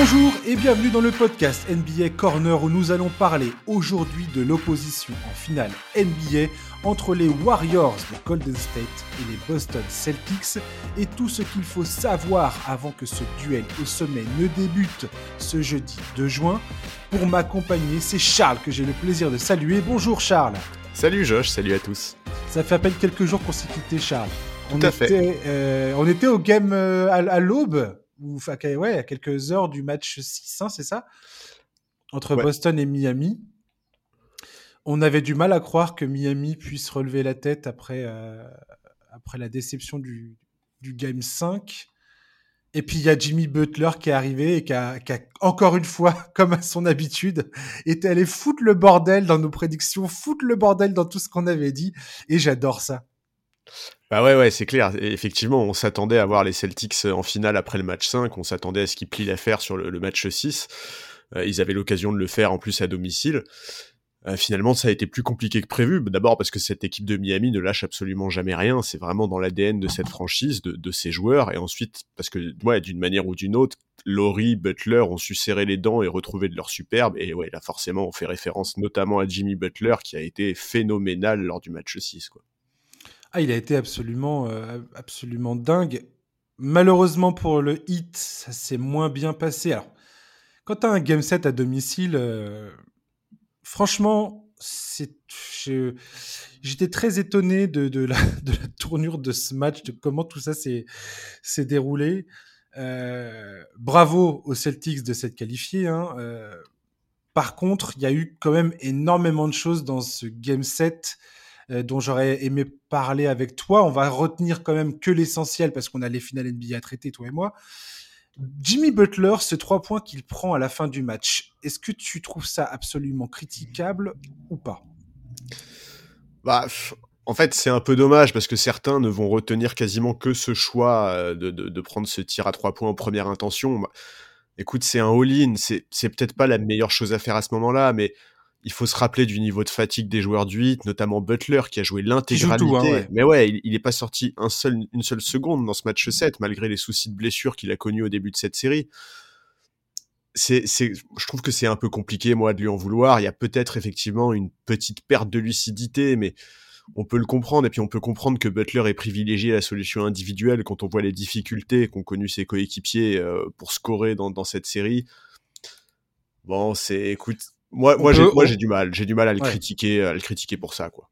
Bonjour et bienvenue dans le podcast NBA Corner où nous allons parler aujourd'hui de l'opposition en finale NBA entre les Warriors de Golden State et les Boston Celtics et tout ce qu'il faut savoir avant que ce duel au sommet ne débute ce jeudi 2 juin. Pour m'accompagner, c'est Charles que j'ai le plaisir de saluer. Bonjour Charles. Salut Josh, salut à tous. Ça fait à peine quelques jours qu'on s'est quitté Charles. Tout on à était, fait. euh, on était au game euh, à, à l'aube, ou ouais, à quelques heures du match 6, hein, c'est ça Entre Ouais. Boston et Miami. On avait du mal à croire que Miami puisse relever la tête après, euh, après la déception du, du Game 5. Et puis il y a Jimmy Butler qui est arrivé et qui a, qui a, encore une fois, comme à son habitude, été allé foutre le bordel dans nos prédictions, foutre le bordel dans tout ce qu'on avait dit. Et j'adore ça. Bah ouais, ouais, c'est clair. Effectivement, on s'attendait à voir les Celtics en finale après le match 5. On s'attendait à ce qu'ils plient l'affaire sur le, match 6. Euh, ils avaient l'occasion de le faire en plus à domicile. Euh, finalement, ça a été plus compliqué que prévu. D'abord parce que cette équipe de Miami ne lâche absolument jamais rien. C'est vraiment dans l'ADN de cette franchise, de, ses joueurs. Et ensuite, parce que, ouais, d'une manière ou d'une autre, Laurie, Butler ont su serrer les dents et retrouver de leur superbe. Et ouais, là, forcément, on fait référence notamment à Jimmy Butler qui a été phénoménal lors du match 6, quoi. Ah, il a été absolument, euh, absolument dingue. Malheureusement pour le hit, ça s'est moins bien passé. Alors, quand tu un game set à domicile, euh, franchement, j'étais très étonné de, la, tournure de ce match, de comment tout ça s'est, déroulé. Euh, bravo aux Celtics de s'être qualifiés. Hein. Par contre, il y a eu quand même énormément de choses dans ce game set euh, dont j'aurais aimé parler avec toi. On va retenir quand même que l'essentiel parce qu'on a les finales NBA à traiter, toi et moi. Jimmy Butler, ce trois points qu'il prend à la fin du match, est-ce que tu trouves ça absolument critiquable ou pas? Bah, en fait, c'est un peu dommage parce que certains ne vont retenir quasiment que ce choix euh, de, de, prendre ce tir à trois points en première intention. Bah, écoute, c'est un all-in, c'est peut-être pas la meilleure chose à faire à ce moment-là, mais il faut se rappeler du niveau de fatigue des joueurs du 8, notamment Butler qui a joué l'intégralité. hein, ouais. Mais ouais, il, il est pas sorti un seul, une seule seconde dans ce match 7, malgré les soucis de blessure qu'il a connus au début de cette série. C'est, c'est, je trouve que c'est un peu compliqué, moi, de lui en vouloir. Il y a peut-être effectivement une petite perte de lucidité, mais on peut le comprendre. Et puis on peut comprendre que Butler ait privilégié la solution individuelle quand on voit les difficultés qu'ont connues ses coéquipiers euh, pour scorer dans, dans cette série. Bon, c'est, écoute, moi, On moi, peut- j'ai, moi, on- j'ai du mal. J'ai du mal à le Ouais. critiquer, à le critiquer pour ça, quoi.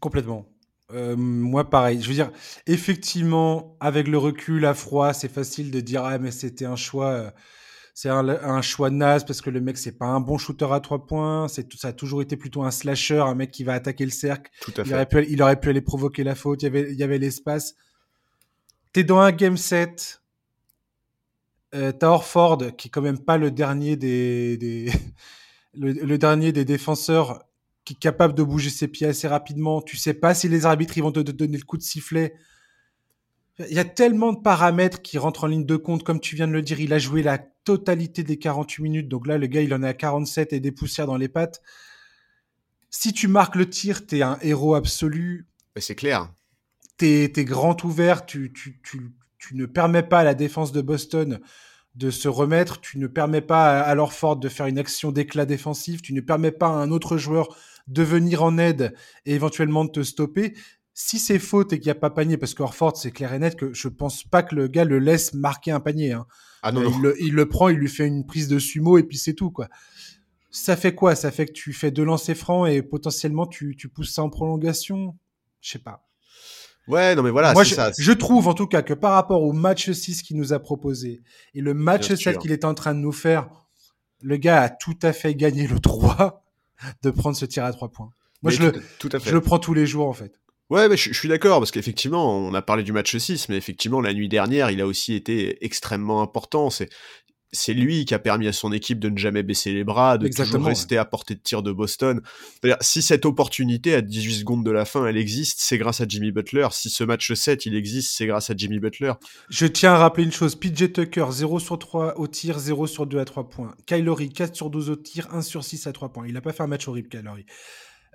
Complètement. Euh, moi, pareil. Je veux dire, effectivement, avec le recul à froid, c'est facile de dire ah mais c'était un choix, euh, c'est un, un choix naze parce que le mec c'est pas un bon shooter à trois points. C'est ça a toujours été plutôt un slasher, un mec qui va attaquer le cercle. Tout à Il fait. aurait, pu, il aurait pu aller provoquer la faute, il y avait, il y avait l'espace. T'es dans un game set. Euh, T'as Orford, qui est quand même pas le dernier des, des le, le dernier des défenseurs qui est capable de bouger ses pieds assez rapidement. Tu sais pas si les arbitres ils vont te, te donner le coup de sifflet. Il y a tellement de paramètres qui rentrent en ligne de compte, comme tu viens de le dire. Il a joué la totalité des 48 minutes. Donc là, le gars, il en est à 47 et des poussières dans les pattes. Si tu marques le tir, t'es un héros absolu. C'est clair. T'es es grand ouvert. Tu, tu, tu, tu ne permets pas à la défense de Boston de se remettre. Tu ne permets pas à Lorford de faire une action d'éclat défensif. Tu ne permets pas à un autre joueur de venir en aide et éventuellement de te stopper. Si c'est faute et qu'il n'y a pas panier, parce qu'Orford, c'est clair et net que je pense pas que le gars le laisse marquer un panier. hein. Ah non, Euh, non. Il, le, il le prend, il lui fait une prise de sumo et puis c'est tout, quoi. Ça fait quoi? Ça fait que tu fais deux lancers francs et potentiellement tu, tu pousses ça en prolongation? Je sais pas. Ouais, non, mais voilà, Moi, je, ça. je trouve en tout cas que par rapport au match 6 qu'il nous a proposé et le match Bien 7 sûr. qu'il est en train de nous faire, le gars a tout à fait gagné le droit de prendre ce tir à trois points. Moi, Mais je le, tout, tout à fait. je le prends tous les jours en fait. Ouais, mais je, je suis d'accord, parce qu'effectivement, on a parlé du match 6, mais effectivement, la nuit dernière, il a aussi été extrêmement important. C'est, c'est lui qui a permis à son équipe de ne jamais baisser les bras, de Exactement, toujours rester à portée de tir de Boston. Si cette opportunité à 18 secondes de la fin, elle existe, c'est grâce à Jimmy Butler. Si ce match 7, il existe, c'est grâce à Jimmy Butler. Je tiens à rappeler une chose PJ Tucker, 0 sur 3 au tir, 0 sur 2 à 3 points. Kylori, 4 sur 12 au tir, 1 sur 6 à 3 points. Il n'a pas fait un match horrible, Kylori.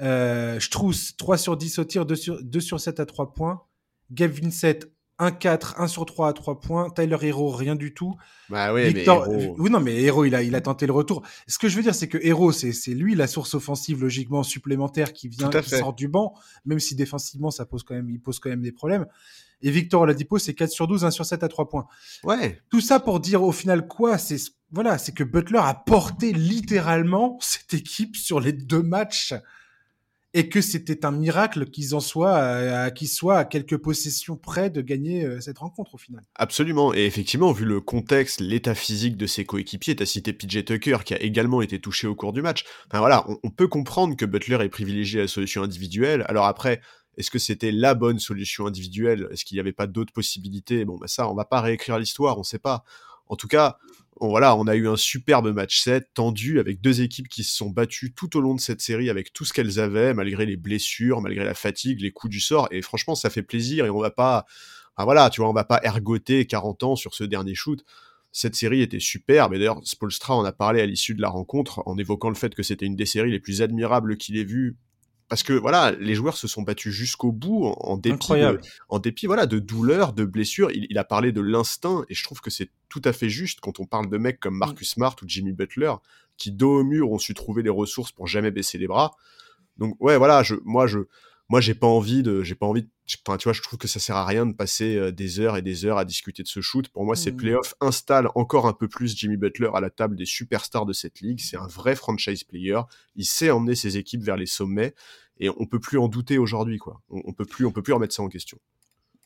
Euh, Strauss, 3 sur 10 au tir, 2 sur, 2 sur 7 à 3 points. Gabe Vincent, 1-4, 1 sur 3 à 3 points. Tyler Hero, rien du tout. Bah ouais, Victor... mais Oui, non, mais Hero, il a, il a tenté le retour. Ce que je veux dire, c'est que Hero, c'est lui la source offensive logiquement supplémentaire qui vient, qui sort du banc, même si défensivement, ça pose quand même, il pose quand même des problèmes. Et Victor Oladipo, c'est 4 sur 12, 1 sur 7 à 3 points. Ouais. Tout ça pour dire au final quoi C'est voilà, c'est que Butler a porté littéralement cette équipe sur les deux matchs et que c'était un miracle qu'ils en soient, à, qu'ils soient à quelques possessions près de gagner euh, cette rencontre au final. Absolument, et effectivement, vu le contexte, l'état physique de ses coéquipiers, t'as cité PJ Tucker qui a également été touché au cours du match. Enfin voilà, on, peut comprendre que Butler ait privilégié la solution individuelle. Alors après, est-ce que c'était la bonne solution individuelle? Est-ce qu'il n'y avait pas d'autres possibilités? Bon, bah ça, on va pas réécrire l'histoire, on sait pas. En tout cas, voilà, on a eu un superbe match 7, tendu, avec deux équipes qui se sont battues tout au long de cette série avec tout ce qu'elles avaient, malgré les blessures, malgré la fatigue, les coups du sort. Et franchement, ça fait plaisir et on va pas, enfin voilà, tu vois, on va pas ergoter 40 ans sur ce dernier shoot. Cette série était superbe, et d'ailleurs, Spolstra en a parlé à l'issue de la rencontre, en évoquant le fait que c'était une des séries les plus admirables qu'il ait vues parce que voilà, les joueurs se sont battus jusqu'au bout en, dépit, de, en dépit voilà de douleurs, de blessures. Il, a parlé de l'instinct et je trouve que c'est tout à fait juste quand on parle de mecs comme mm. Marcus Smart ou Jimmy Butler qui dos au mur ont su trouver les ressources pour jamais baisser les bras. Donc ouais, voilà, je, moi je, moi j'ai pas envie de j'ai pas envie de, enfin, tu vois je trouve que ça sert à rien de passer euh, des heures et des heures à discuter de ce shoot pour moi ces mmh. playoffs installent encore un peu plus Jimmy Butler à la table des superstars de cette ligue c'est un vrai franchise player il sait emmener ses équipes vers les sommets et on peut plus en douter aujourd'hui quoi on, on, peut plus on peut plus remettre ça en question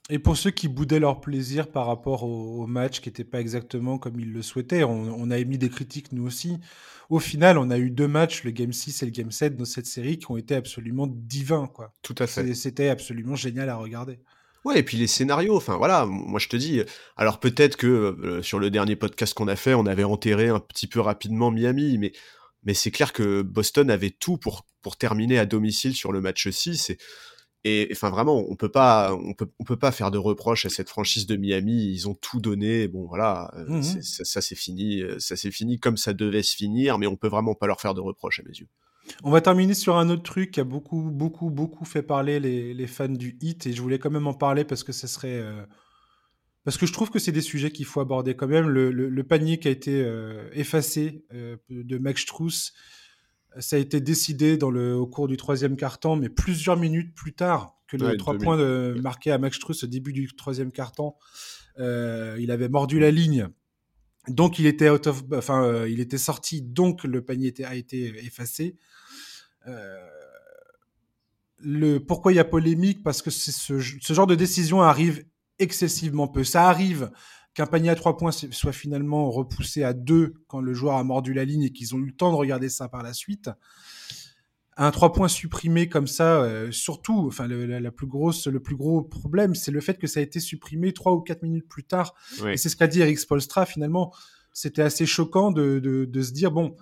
et pour ceux qui boudaient leur plaisir par rapport au, match qui n'était pas exactement comme ils le souhaitaient, on, a émis des critiques nous aussi. Au final, on a eu deux matchs, le Game 6 et le Game 7 dans cette série, qui ont été absolument divins. Quoi. Tout à fait. C'était absolument génial à regarder. Ouais, et puis les scénarios, enfin voilà, moi je te dis, alors peut-être que euh, sur le dernier podcast qu'on a fait, on avait enterré un petit peu rapidement Miami, mais, mais c'est clair que Boston avait tout pour, pour terminer à domicile sur le match 6. Et et enfin vraiment, on peut pas, on peut, on peut pas faire de reproches à cette franchise de Miami. Ils ont tout donné. Bon voilà, euh, mmh ça, c'est fini, euh, ça c'est fini comme ça devait se finir. Mais on peut vraiment pas leur faire de reproches à mes yeux. On va terminer sur un autre truc qui a beaucoup, beaucoup, beaucoup fait parler les, les fans du hit et je voulais quand même en parler parce que ce serait, euh, parce que je trouve que c'est des sujets qu'il faut aborder quand même. Le, le, panier qui a été effacé de Max Struss ça a été décidé dans le, au cours du troisième quart-temps, mais plusieurs minutes plus tard que les trois points de, marqués à Max Struss au début du troisième quart-temps. Euh, il avait mordu la ligne, donc il était out of, enfin euh, il était sorti, donc le panier était, a été effacé. Euh, le pourquoi il y a polémique? Parce que ce, ce genre de décision arrive excessivement peu. Ça arrive qu'un panier à trois points soit finalement repoussé à deux quand le joueur a mordu la ligne et qu'ils ont eu le temps de regarder ça par la suite. Un trois points supprimé comme ça, euh, surtout, enfin le, la, plus grosse, le plus gros problème, c'est le fait que ça a été supprimé trois ou quatre minutes plus tard. Et c'est ce qu'a dit Eric Spolstra finalement. C'était assez choquant de, de, de, se dire bon,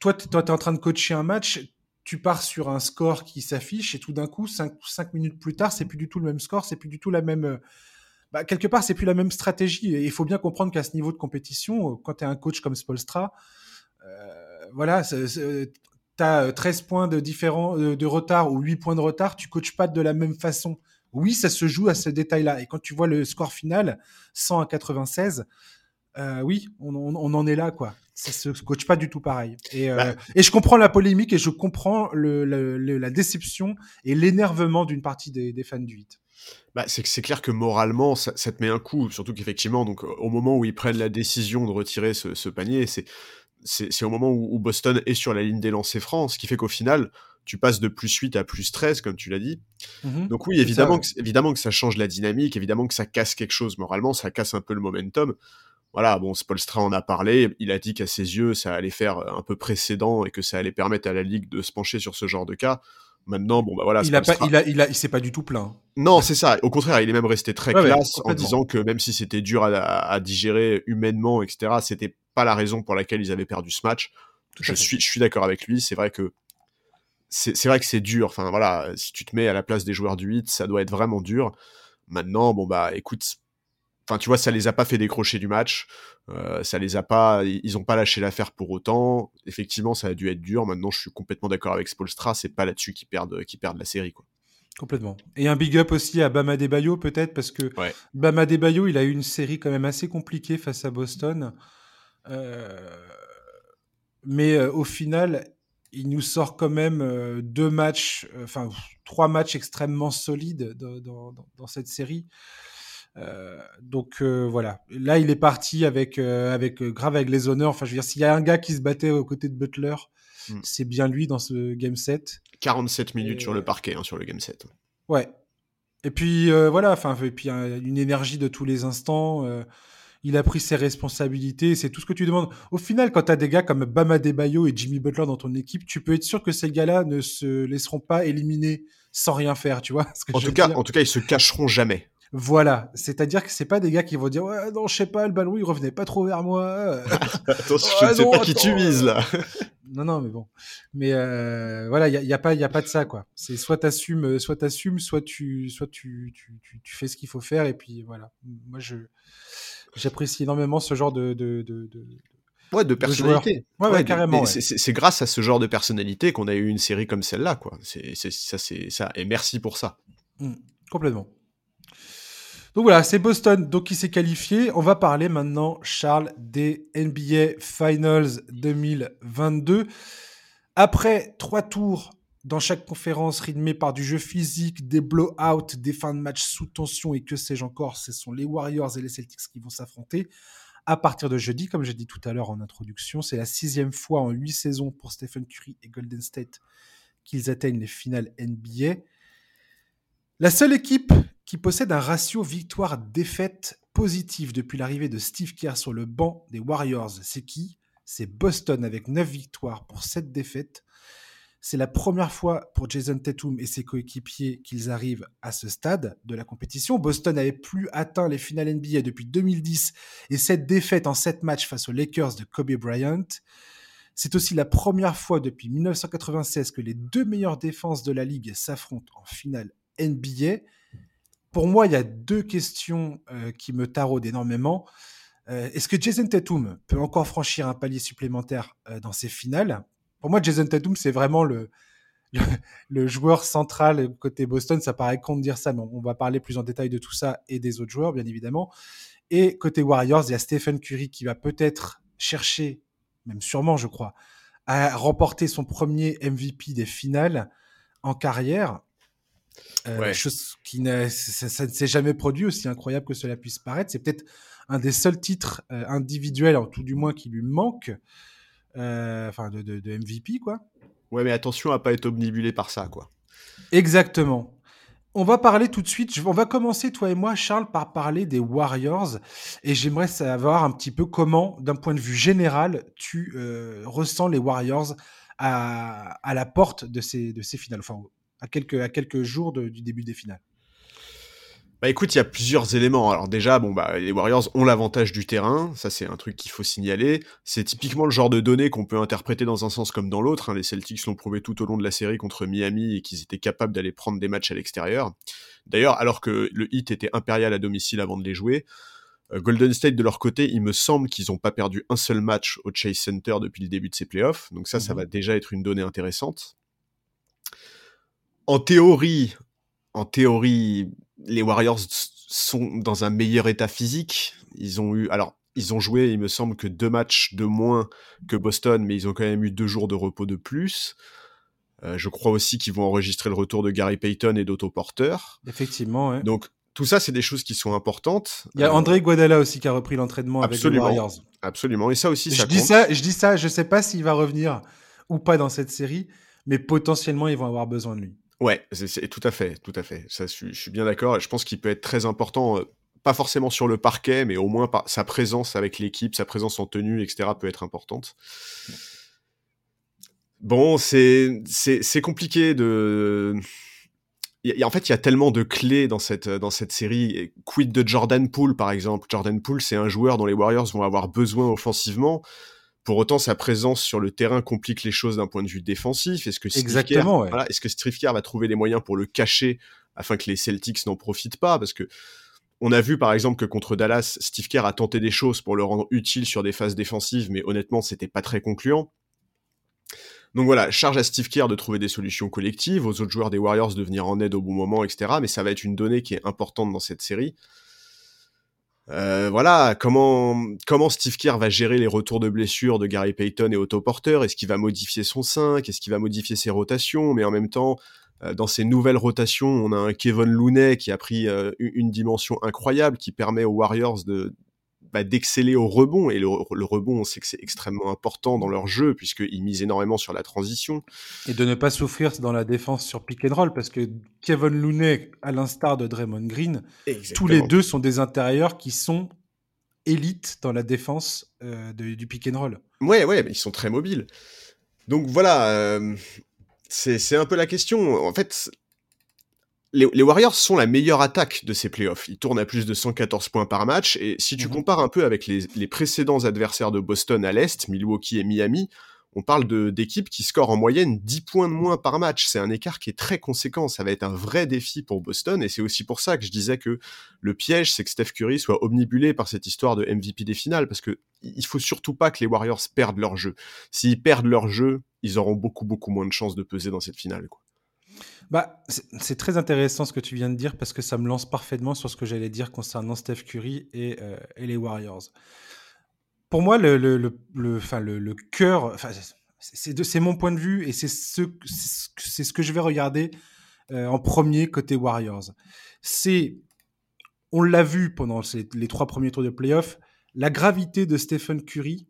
toi, toi, es en train de coacher un match, tu pars sur un score qui s'affiche et tout d'un coup, cinq, cinq minutes plus tard, c'est plus du tout le même score, c'est plus du tout la même bah, quelque part, c'est plus la même stratégie. Et il faut bien comprendre qu'à ce niveau de compétition, euh, quand tu es un coach comme Spolstra, euh, voilà, tu as 13 points de, différent, de, retard ou 8 points de retard, tu coaches pas de la même façon. Oui, ça se joue à ce détail-là. Et quand tu vois le score final, 100 à 96, euh, oui, on, en est là, quoi. Ça se coach pas du tout pareil. Et, bah. et je comprends la polémique et je comprends le, la déception et l'énervement d'une partie des, des, fans du 8 bah, c'est clair que moralement, ça, te met un coup, surtout qu'effectivement, donc au moment où ils prennent la décision de retirer ce, panier, c'est c'est au moment où, Boston est sur la ligne des lancers francs, ce qui fait qu'au final, tu passes de plus 8 à plus 13, comme tu l'as dit. Mmh donc oui, évidemment, que, évidemment que ça change la dynamique, évidemment que ça casse quelque chose moralement, ça casse un peu le momentum. Voilà, bon, Spolstra en a parlé, il a dit qu'à ses yeux, ça allait faire un peu précédent et que ça allait permettre à la Ligue de se pencher sur ce genre de cas. Maintenant, bon, bah voilà. Il a pas, il a, il a, il s'est pas du tout plaint. Non, c'est ça. Au contraire, il est même resté très classe en disant que même si c'était dur à, digérer humainement, etc., c'était pas la raison pour laquelle ils avaient perdu ce match. je suis, je suis d'accord avec lui. C'est vrai que c'est vrai que c'est dur. Enfin voilà, si tu te mets à la place des joueurs du 8, ça doit être vraiment dur. Maintenant, bon bah écoute, enfin tu vois, ça les a pas fait décrocher du match. Euh, ça les a pas, ils ont pas lâché l'affaire pour autant. Effectivement, ça a dû être dur. Maintenant, je suis complètement d'accord avec Spolstra. C'est pas là-dessus qu'ils perdent, qu'ils perdent la série, quoi. Complètement. Et un big up aussi à Bama Debayo peut-être parce que Ouais. Bama Debayo, il a eu une série quand même assez compliquée face à Boston. Euh, mais euh, au final, il nous sort quand même euh, deux matchs, euh, enfin trois matchs extrêmement solides dans, dans- dans- dans cette série. Euh, donc euh, voilà, là il est parti avec euh, avec grave avec les honneurs. Enfin, je veux dire, s'il y a un gars qui se battait aux côtés de Butler, Mm. c'est bien lui dans ce game set. 47 minutes Et- sur le parquet, hein, sur le game set. Ouais. Et puis voilà, enfin et puis une énergie de tous les instants. il a pris ses responsabilités, c'est tout ce que tu demandes. Au final, quand tu as des gars comme Bama Debayo et Jimmy Butler dans ton équipe, tu peux être sûr que ces gars-là ne se laisseront pas éliminer sans rien faire, tu vois ce que En tout, cas, dire en tout cas, ils se cacheront jamais. Voilà, c'est-à-dire que c'est pas des gars qui vont dire ouais non je sais pas le ballon il revenait pas trop vers moi. Attention, Ah je ne sais non, pas qui tu attends, vises là. non non mais bon, mais euh, voilà il y a, y a pas il y a pas de ça quoi. C'est soit t'assumes soit t'assumes soit tu soit tu, tu, tu, tu fais ce qu'il faut faire et puis voilà. Moi je j'apprécie énormément ce genre de de, de, de- Ouais, de personnalité. Ouais, carrément, c'est- grâce à ce genre de personnalité qu'on a eu une série comme celle-là, quoi. C'est c'est- ça, c'est ça. Et merci pour ça. Mm, complètement. Donc voilà, c'est Boston donc qui s'est qualifié. On va parler maintenant, Charles, des NBA Finals 2022. Après trois tours dans chaque conférence rythmée par du jeu physique, des blowouts, des fins de match sous tension et que sais-je encore, ce sont les Warriors et les Celtics qui vont s'affronter. À partir de jeudi, comme j'ai dit tout à l'heure en introduction, c'est la sixième fois en huit saisons pour Stephen Curry et Golden State qu'ils atteignent les finales NBA. La seule équipe qui possède un ratio victoire-défaite positif depuis l'arrivée de Steve Kerr sur le banc des Warriors, c'est qui? C'est Boston avec 9 victoires pour 7 défaites. C'est la première fois pour Jason Tatum et ses coéquipiers qu'ils arrivent à ce stade de la compétition. Boston n'avait plus atteint les finales NBA depuis 2010 et cette défaite en 7 matchs face aux Lakers de Kobe Bryant. C'est aussi la première fois depuis 1996 que les deux meilleures défenses de la ligue s'affrontent en finale NBA. Pour moi, il y a deux questions euh, qui me taraudent énormément. Euh, Est-ce que Jason Tatum peut encore franchir un palier supplémentaire euh, dans ces finales? Pour moi, Jason Tatum, c'est vraiment le, le, le joueur central côté Boston. Ça paraît con de dire ça, mais on va parler plus en détail de tout ça et des autres joueurs, bien évidemment. Et côté Warriors, il y a Stephen Curry qui va peut-être chercher, même sûrement, je crois, à remporter son premier MVP des finales en carrière. Euh, Ouais. Chose qui ça, ça ne s'est jamais produit, aussi incroyable que cela puisse paraître. C'est peut-être un des seuls titres euh, individuels, en tout du moins, qui lui manque, euh, enfin de, de- de MVP, quoi. Ouais, mais attention à pas être omnibulé par ça, quoi. Exactement. On va parler tout de suite. On va commencer, toi et moi, Charles, par parler des Warriors. Et j'aimerais savoir un petit peu comment, d'un point de vue général, tu euh, ressens les Warriors à, à la porte de ces, de ces finales. Enfin, à quelques, à quelques jours de- du début des finales. Bah écoute, il y a plusieurs éléments. Alors déjà, bon bah les Warriors ont l'avantage du terrain, ça c'est un truc qu'il faut signaler. C'est typiquement le genre de données qu'on peut interpréter dans un sens comme dans l'autre. hein. Les Celtics l'ont prouvé tout au long de la série contre Miami et qu'ils étaient capables d'aller prendre des matchs à l'extérieur. D'ailleurs, alors que le Heat était impérial à domicile avant de les jouer, euh, Golden State de leur côté, il me semble qu'ils n'ont pas perdu un seul match au Chase Center depuis le début de ces playoffs. Donc ça, ça Mhm. va déjà être une donnée intéressante. En théorie, en théorie, les Warriors sont dans un meilleur état physique. Ils ont eu, alors, ils ont joué, il me semble, que deux matchs de moins que Boston, mais ils ont quand même eu deux jours de repos de plus. Euh, je crois aussi qu'ils vont enregistrer le retour de Gary Payton et d'Otto Porter. Effectivement, ouais. Donc, tout ça, c'est des choses qui sont importantes. Il y a Euh, André Guadala aussi qui a repris l'entraînement avec les. Warriors. Absolument. Et ça aussi, Je ça dis compte. ça, je dis ça, je sais pas s'il va revenir ou pas dans cette série, mais potentiellement ils vont avoir besoin de lui. Ouais, c'est tout à fait, tout à fait. Je, suis- bien d'accord. Je pense qu'il peut être très important, euh, pas forcément sur le parquet, mais au moins sa présence avec l'équipe, sa présence en tenue, etc., peut être importante. Bon, c'est c'est compliqué de. En fait, il y a tellement de clés dans cette dans cette série. Quid de Jordan Poole, par exemple? Jordan Poole, c'est un joueur dont les Warriors vont avoir besoin offensivement. Pour autant, sa présence sur le terrain complique les choses d'un point de vue défensif. Est-ce que Steve Exactement, Kerr, ouais. voilà, est-ce que Steve Kerr va trouver les moyens pour le cacher afin que les Celtics n'en profitent pas? Parce que on a vu par exemple que contre Dallas, Steve Kerr a tenté des choses pour le rendre utile sur des phases défensives, mais honnêtement, c'était pas très concluant. Donc voilà, charge à Steve Kerr de trouver des solutions collectives, aux autres joueurs des Warriors de venir en aide au bon moment, etc. Mais ça va être une donnée qui est importante dans cette série. Euh, voilà, comment, comment Steve Kerr va gérer les retours de blessures de Gary Payton et Otto Porter? Est-ce qu'il va modifier son 5 Est-ce qu'il va modifier ses rotations? Mais en même temps, euh, dans ces nouvelles rotations, on a un Kevin Looney qui a pris euh, une dimension incroyable, qui permet aux Warriors de, bah, d'exceller au rebond. Et le, rebond, on sait que c'est extrêmement important dans leur jeu, puisqu'ils misent énormément sur la transition. Et de ne pas souffrir dans la défense sur pick and roll, parce que Kevin Looney, à l'instar de Draymond Green, tous les deux sont des intérieurs qui sont élites dans la défense euh, du pick and roll. Ouais, ouais, mais ils sont très mobiles. Donc voilà, euh, c'est un peu la question. En fait, les, Warriors sont la meilleure attaque de ces playoffs. Ils tournent à plus de 114 points par match. Et si tu mhm. compares un peu avec les, précédents adversaires de Boston à l'Est, Milwaukee et Miami, on parle d'équipes qui scorent en moyenne 10 points de moins par match. C'est un écart qui est très conséquent. Ça va être un vrai défi pour Boston. Et c'est aussi pour ça que je disais que le piège, c'est que Steph Curry soit omnibulé par cette histoire de MVP des finales. Parce que il faut surtout pas que les Warriors perdent leur jeu. S'ils perdent leur jeu, ils auront beaucoup, beaucoup moins de chances de peser dans cette finale. Quoi. Bah, c'est très intéressant ce que tu viens de dire parce que ça me lance parfaitement sur ce que j'allais dire concernant Steph Curry et, euh, les Warriors. Pour moi, le, le, le, le, le cœur, c'est mon point de vue et c'est ce, ce que je vais regarder euh, en premier côté Warriors. C'est, on l'a vu pendant les trois premiers tours de playoff, la gravité de Stephen Curry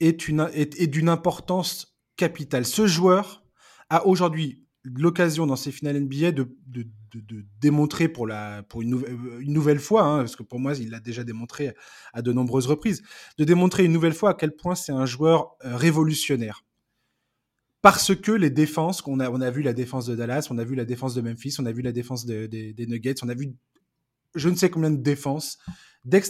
est, est, est d'une importance capitale. Ce joueur a aujourd'hui l'occasion dans ces finales NBA de, de, de, démontrer pour, la, pour une, une nouvelle fois, hein, parce que pour moi il l'a déjà démontré à de nombreuses reprises, de démontrer une nouvelle fois à quel point c'est un joueur euh, révolutionnaire. Parce que les défenses, qu'on a, on a vu la défense de Dallas, on a vu la défense de Memphis, on a vu la défense des Nuggets, on a vu je ne sais combien de défenses. Dès que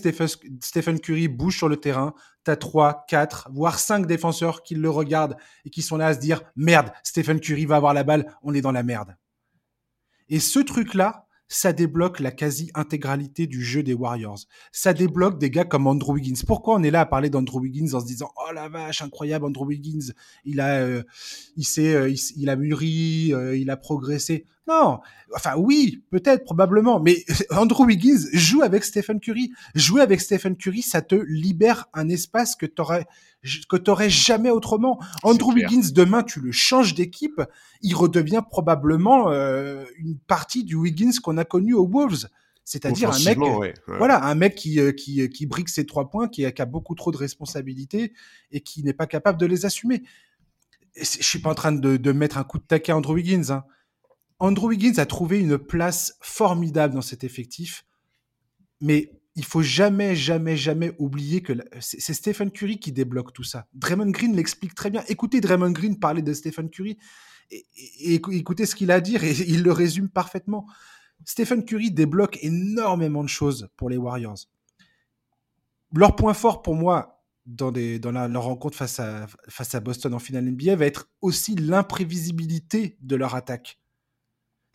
Stephen Curry bouge sur le terrain, tu as 3, 4, voire 5 défenseurs qui le regardent et qui sont là à se dire Merde, Stephen Curry va avoir la balle, on est dans la merde. Et ce truc-là, ça débloque la quasi-intégralité du jeu des Warriors. Ça débloque des gars comme Andrew Wiggins. Pourquoi on est là à parler d'Andrew Wiggins en se disant oh la vache incroyable Andrew Wiggins, il a euh, il s'est euh, il, a mûri, euh, il a progressé. Non, enfin oui, peut-être probablement, mais Andrew Wiggins joue avec Stephen Curry. Jouer avec Stephen Curry, ça te libère un espace que t'aurais que t'aurais jamais autrement. Andrew Wiggins demain, tu le changes d'équipe, il redevient probablement une partie du Wiggins qu'on a connu aux Wolves. C'est-à-dire un mec, voilà, un mec qui, qui, qui brique ses trois points, qui a, qui a beaucoup trop de responsabilités et qui n'est pas capable de les assumer. je suis pas en train de, de, mettre un coup de taquet à Andrew Wiggins. Hein. Andrew Wiggins a trouvé une place formidable dans cet effectif, mais il faut jamais, jamais, jamais oublier que c'est Stephen Curry qui débloque tout ça. Draymond Green l'explique très bien. Écoutez Draymond Green parler de Stephen Curry et, écoutez ce qu'il a à dire et il le résume parfaitement. Stephen Curry débloque énormément de choses pour les Warriors. Leur point fort pour moi dans, dans leur rencontre face à, face à Boston en finale NBA va être aussi l'imprévisibilité de leur attaque.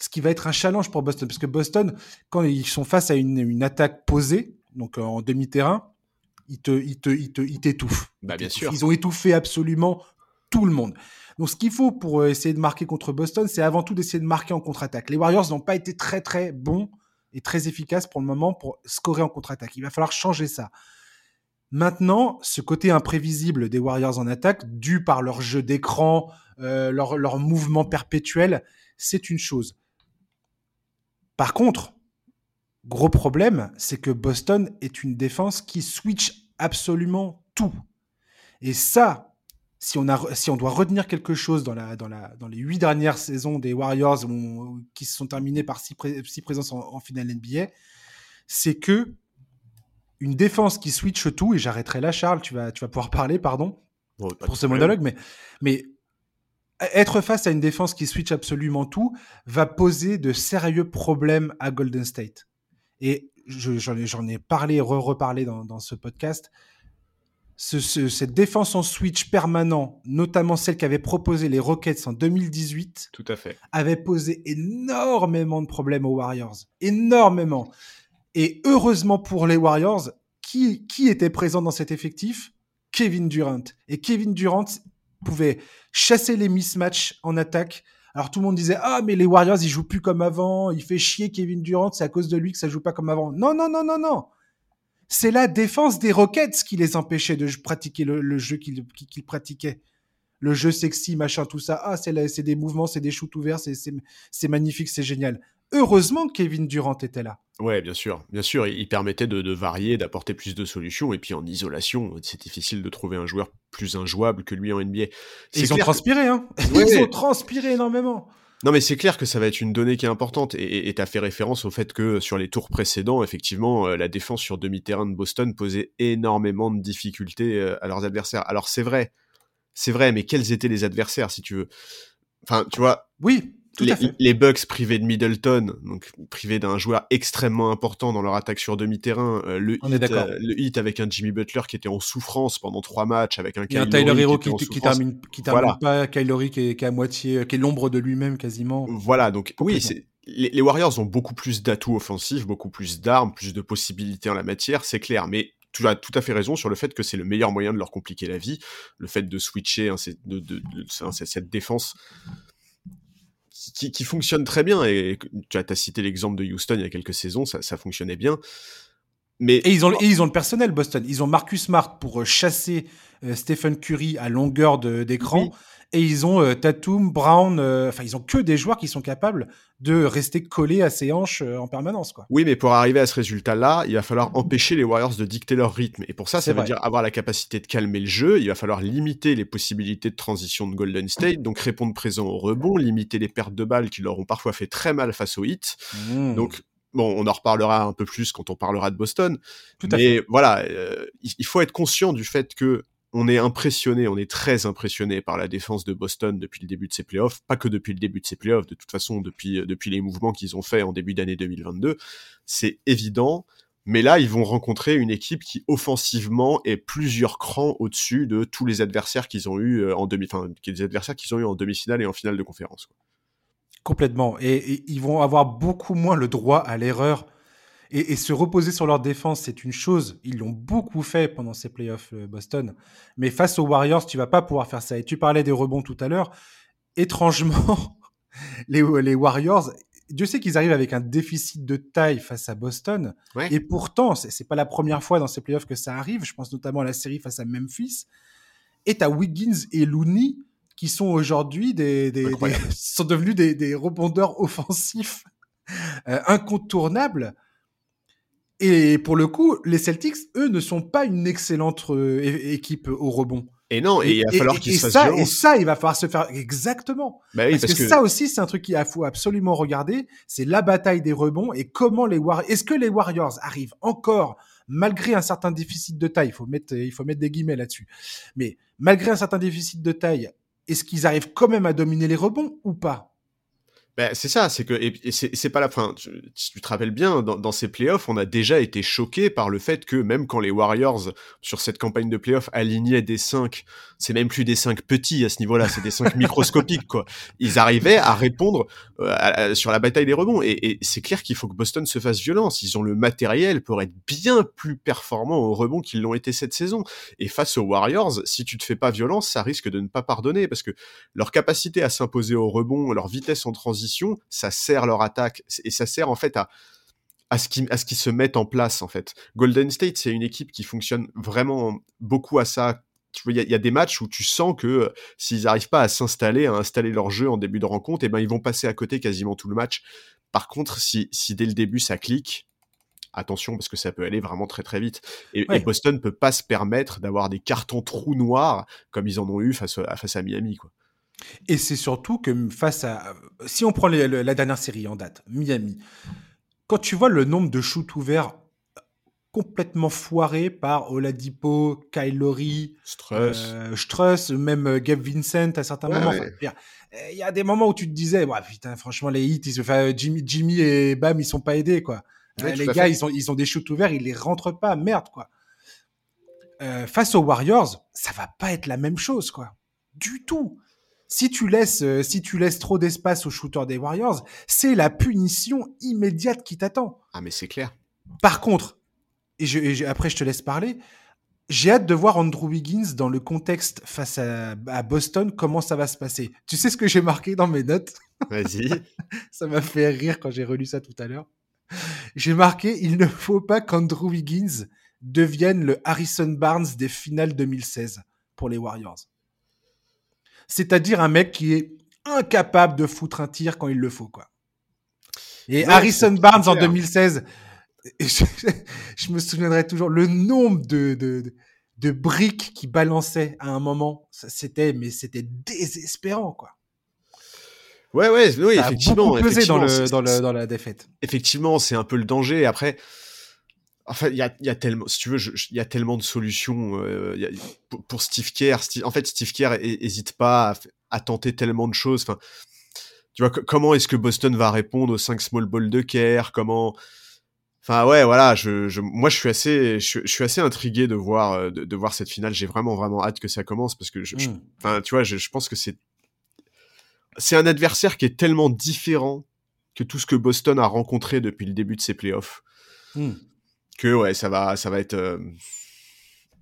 Ce qui va être un challenge pour Boston, parce que Boston, quand ils sont face à une, attaque posée, donc en demi-terrain, ils te, ils te, ils t'étouffent. Bah, bien sûr. Ils ont étouffé absolument tout le monde. Donc, ce qu'il faut pour euh, essayer de marquer contre Boston, c'est avant tout d'essayer de marquer en contre-attaque. Les Warriors n'ont pas été très, très bons et très efficaces pour le moment pour scorer en contre-attaque. Il va falloir changer ça. Maintenant, ce côté imprévisible des Warriors en attaque, dû par leur jeu d'écran, euh, leur, leur mouvement perpétuel, c'est une chose. Par contre, gros problème, c'est que Boston est une défense qui switch absolument tout. Et ça, si on, a, si on doit retenir quelque chose dans, la, dans, la, dans les huit dernières saisons des Warriors qui se sont terminées par six, présences en, finale NBA, c'est que une défense qui switch tout, et j'arrêterai là, Charles, tu vas, tu vas pouvoir parler, pardon, pour ce monologue, mais, mais être face à une défense qui switch absolument tout va poser de sérieux problèmes à Golden State. Et j'en ai, parlé, re-reparlé dans, dans ce podcast cette défense en switch permanent, notamment celle qu'avaient proposé les Rockets en 2018, tout à fait, avait posé énormément de problèmes aux Warriors, énormément. Et heureusement pour les Warriors, qui, qui était présent dans cet effectif? Kevin Durant. Et Kevin Durant, pouvait chasser les mismatchs en attaque. Alors tout le monde disait ah mais les Warriors ils jouent plus comme avant, il fait chier Kevin Durant, c'est à cause de lui que ça joue pas comme avant. Non non non non non. C'est la défense des Rockets qui les empêchait de pratiquer le, jeu qu'ils pratiquaient. Le jeu sexy, machin, tout ça. Ah, c'est des mouvements, c'est des shoots ouverts, c'est magnifique, c'est génial. Heureusement que Kevin Durant était là. Ouais, bien sûr, bien sûr, il permettait de, varier, d'apporter plus de solutions. Et puis en isolation, c'est difficile de trouver un joueur plus injouable que lui en NBA. Ils ont transpiré, hein Ils ont transpiré énormément. Non, mais c'est clair que ça va être une donnée qui est importante. Et tu as fait référence au fait que sur les tours précédents, effectivement, euh, la défense sur demi-terrain de Boston posait énormément de difficultés euh, à leurs adversaires. Alors c'est vrai, c'est vrai, mais quels étaient les adversaires, si tu veux? Enfin, tu vois. Oui, les, Bucks privés de Middleton, donc privés d'un joueur extrêmement important dans leur attaque sur demi-terrain. Euh, le, hit, euh, le hit avec un Jimmy Butler qui était en souffrance pendant trois matchs, avec un un Tyler Hero qui, qui, termine, qui termine pas, Kylori qui qui est à moitié, qui est l'ombre de lui-même quasiment. Voilà, donc oui, c'est les, Warriors ont beaucoup plus d'atouts offensifs, beaucoup plus d'armes, plus de possibilités en la matière, c'est clair. Mais tu as tout à fait raison sur le fait que c'est le meilleur moyen de leur compliquer la vie, le fait de switcher hein, de, de, cette défense qui, fonctionne très bien. Et tu as, as cité l'exemple de Houston il y a quelques saisons, ça, ça fonctionnait bien. Mais... Et, ils ont, ils ont le personnel, Boston. Ils ont Marcus Smart pour euh, chasser euh, Stephen Curry à longueur d'écran et ils ont euh, Tatum, Brown, euh, enfin ils ont que des joueurs qui sont capables de rester collés à ses hanches euh, en permanence quoi. Oui, mais pour arriver à ce résultat-là, il va falloir empêcher les Warriors de dicter leur rythme et pour ça ça veut dire avoir la capacité de calmer le jeu, il va falloir limiter les possibilités de transition de Golden State, donc répondre présent au rebond, limiter les pertes de balles qui leur ont parfois fait très mal face au hit. Mmh. Donc Bon, on en reparlera un peu plus quand on parlera de Boston. Tout mais voilà, il faut être conscient du fait que on est impressionné, on est très impressionné par la défense de Boston depuis le début de ses playoffs, pas que depuis le début de ses playoffs, de toute façon depuis, euh, depuis les mouvements qu'ils ont fait en début d'année 2022, c'est évident, mais là ils vont rencontrer une équipe qui offensivement est plusieurs crans au-dessus de tous les adversaires qu'ils ont eu euh, en demi, enfin des adversaires qu'ils ont eu en demi-finale et en finale de conférence. Complètement, et, ils vont avoir beaucoup moins le droit à l'erreur et, se reposer sur leur défense, c'est une chose. Ils l'ont beaucoup fait pendant ces playoffs euh, Boston. Mais face aux Warriors, tu vas pas pouvoir faire ça. Et tu parlais des rebonds tout à l'heure. Étrangement, les, les Warriors, Dieu sait qu'ils arrivent avec un déficit de taille face à Boston. Et pourtant, c'est pas la première fois dans ces playoffs que ça arrive. Je pense notamment à la série face à Memphis. Et as Wiggins et Looney qui sont aujourd'hui des, des, sont devenus des, des rebondeurs offensifs euh, incontournables. Et pour le coup, les Celtics, eux, ne sont pas une excellente euh, équipe au rebond. Et non, et, il va falloir qu'ils se fassent Et ça, il va falloir se faire exactement. Bah oui, parce, que, ça aussi, c'est un truc qu'il faut absolument regarder. C'est la bataille des rebonds et comment les Warriors. Est-ce que les Warriors arrivent encore, malgré un certain déficit de taille, il faut mettre, il faut mettre des guillemets là-dessus. Mais malgré un certain déficit de taille, est-ce qu'ils arrivent quand même à dominer les rebonds ou pas? Ben, c'est ça, c'est que et, c'est pas la fin. Tu, tu, te rappelles bien, dans, dans, ces playoffs, on a déjà été choqué par le fait que même quand les Warriors sur cette campagne de playoffs alignaient des 5, c'est même plus des 5 petits à ce niveau-là, c'est des 5 microscopiques quoi. Ils arrivaient à répondre euh, sur la bataille des rebonds et, et c'est clair qu'il faut que Boston se fasse violence. Ils ont le matériel pour être bien plus performants au rebond qu'ils l'ont été cette saison. Et face aux Warriors, si tu te fais pas violence, ça risque de ne pas pardonner parce que leur capacité à s'imposer au rebond, leur vitesse en transition ça sert leur attaque et ça sert en fait à à ce qui à ce qui se met en place en fait. Golden State c'est une équipe qui fonctionne vraiment beaucoup à ça. Il y, a des matchs où tu sens que euh, s'ils n'arrivent pas à s'installer, à installer leur jeu en début de rencontre, et eh ben ils vont passer à côté quasiment tout le match. Par contre, si, si dès le début ça clique, attention parce que ça peut aller vraiment très très vite. Et, Boston ne Boston peut pas se permettre d'avoir des cartons trous noirs comme ils en ont eu face à, face à Miami. Quoi. Et c'est surtout que face à. Si on prend la dernière série en date, Miami, quand tu vois le nombre de shoots ouverts complètement foirés par Oladipo, Kylori, Struss, euh, même euh, Gabe Vincent à certains moments. Il y a des moments où tu te disais, putain, franchement, les hits, ils, Jimmy, Jimmy et Bam, ils sont pas aidés, quoi. les gars, ils ont, ils ont des shoots ouverts, ils les rentrent pas, merde, quoi. Euh, face aux Warriors, ça va pas être la même chose, quoi. Du tout si tu laisses, euh, si tu laisses trop d'espace aux shooters des Warriors, c'est la punition immédiate qui t'attend. Ah, mais c'est clair. Par contre, et, je, après je te laisse parler, j'ai hâte de voir Andrew Wiggins dans le contexte face à, à, Boston, comment ça va se passer. Tu sais ce que j'ai marqué dans mes notes? Vas-y. ça m'a fait rire quand j'ai relu ça tout à l'heure. J'ai marqué il ne faut pas qu'Andrew Wiggins devienne le Harrison Barnes des finales 2016 pour les Warriors. C'est-à-dire un mec qui est incapable de foutre un tir quand il le faut, quoi. Et Harrison Barnes en 2016, je, me souviendrai toujours le nombre de, de, de briques qui balançaient à un moment. C'était, mais c'était désespérant, quoi. Ouais, ouais, oui, effectivement. dans, le, dans, le, dans la défaite. Effectivement, c'est un peu le danger. Après, Enfin, il y a, y a, tellement, si tu veux, il y a tellement de solutions euh, y a, pour, Steve Kerr. en fait, Steve Kerr hésite pas à, à, tenter tellement de choses. Enfin, tu vois, comment est-ce que Boston va répondre aux 5 small ball de Kerr? Comment Enfin ouais, voilà. Je, je, moi, je suis assez, je, je suis assez intrigué de voir, euh, de, de voir cette finale. J'ai vraiment, vraiment hâte que ça commence parce que, je, enfin, tu vois, je, je pense que c'est, c'est un adversaire qui est tellement différent que tout ce que Boston a rencontré depuis le début de ses playoffs. Mmh que euh.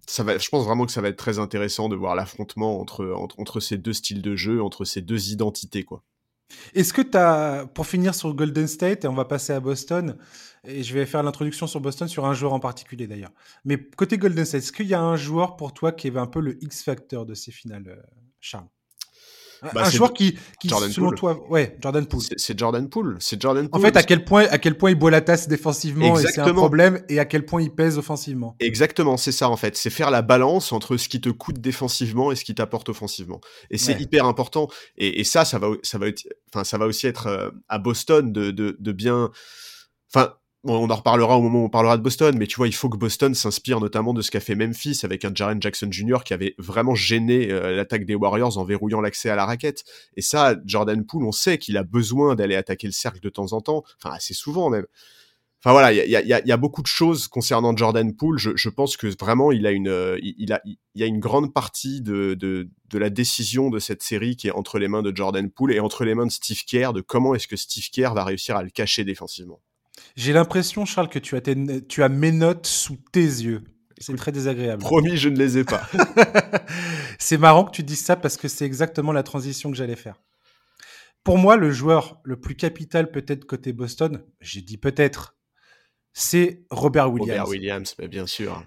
Je pense vraiment que ça va être très intéressant de voir l'affrontement entre, ces deux styles de jeu, entre ces deux identités, quoi. Est-ce que tu pour finir sur Golden State, et on va passer à Boston, et je vais faire l'introduction sur Boston sur un joueur en particulier d'ailleurs. Mais côté Golden State, est-ce qu'il y a un joueur pour toi qui est un peu le X-Factor de ces finales, euh, Charles? Bah, un joueur qui, qui selon toi, ouais, Jordan Poole. C'est Jordan Poole. C'est Jordan Poole. En fait, à quel point, à quel point il boit la tasse défensivement et c'est un problème, et à quel point il pèse offensivement. Exactement, c'est ça en fait. C'est faire la balance entre ce qui te coûte défensivement et ce qui t'apporte offensivement. Et c'est hyper important. Et, et, ça, ça va, ça va, enfin, ça va aussi être euh, à Boston de, de, de bien, enfin on en reparlera au moment où on parlera de Boston, mais tu vois, il faut que Boston s'inspire notamment de ce qu'a fait Memphis avec un Jaren Jackson Jr. qui avait vraiment gêné euh, l'attaque des Warriors en verrouillant l'accès à la raquette. Et ça, Jordan Poole, on sait qu'il a besoin d'aller attaquer le cercle de temps en temps, enfin assez souvent même. Enfin voilà, il y a, beaucoup de choses concernant Jordan Poole. Je, pense que vraiment, il a une, euh, il, a, il y a une grande partie de, de la décision de cette série qui est entre les mains de Jordan Poole et entre les mains de Steve Kerr, de comment est-ce que Steve Kerr va réussir à le cacher défensivement. J'ai l'impression, Charles, que tu as, tu as mes notes sous tes yeux. C'est très désagréable. Promis, je ne les ai pas. c'est marrant que tu dises ça parce que c'est exactement la transition que j'allais faire. Pour moi, le joueur le plus capital peut-être côté Boston, j'ai dit peut-être, c'est Robert Williams. Robert Williams, mais bien sûr.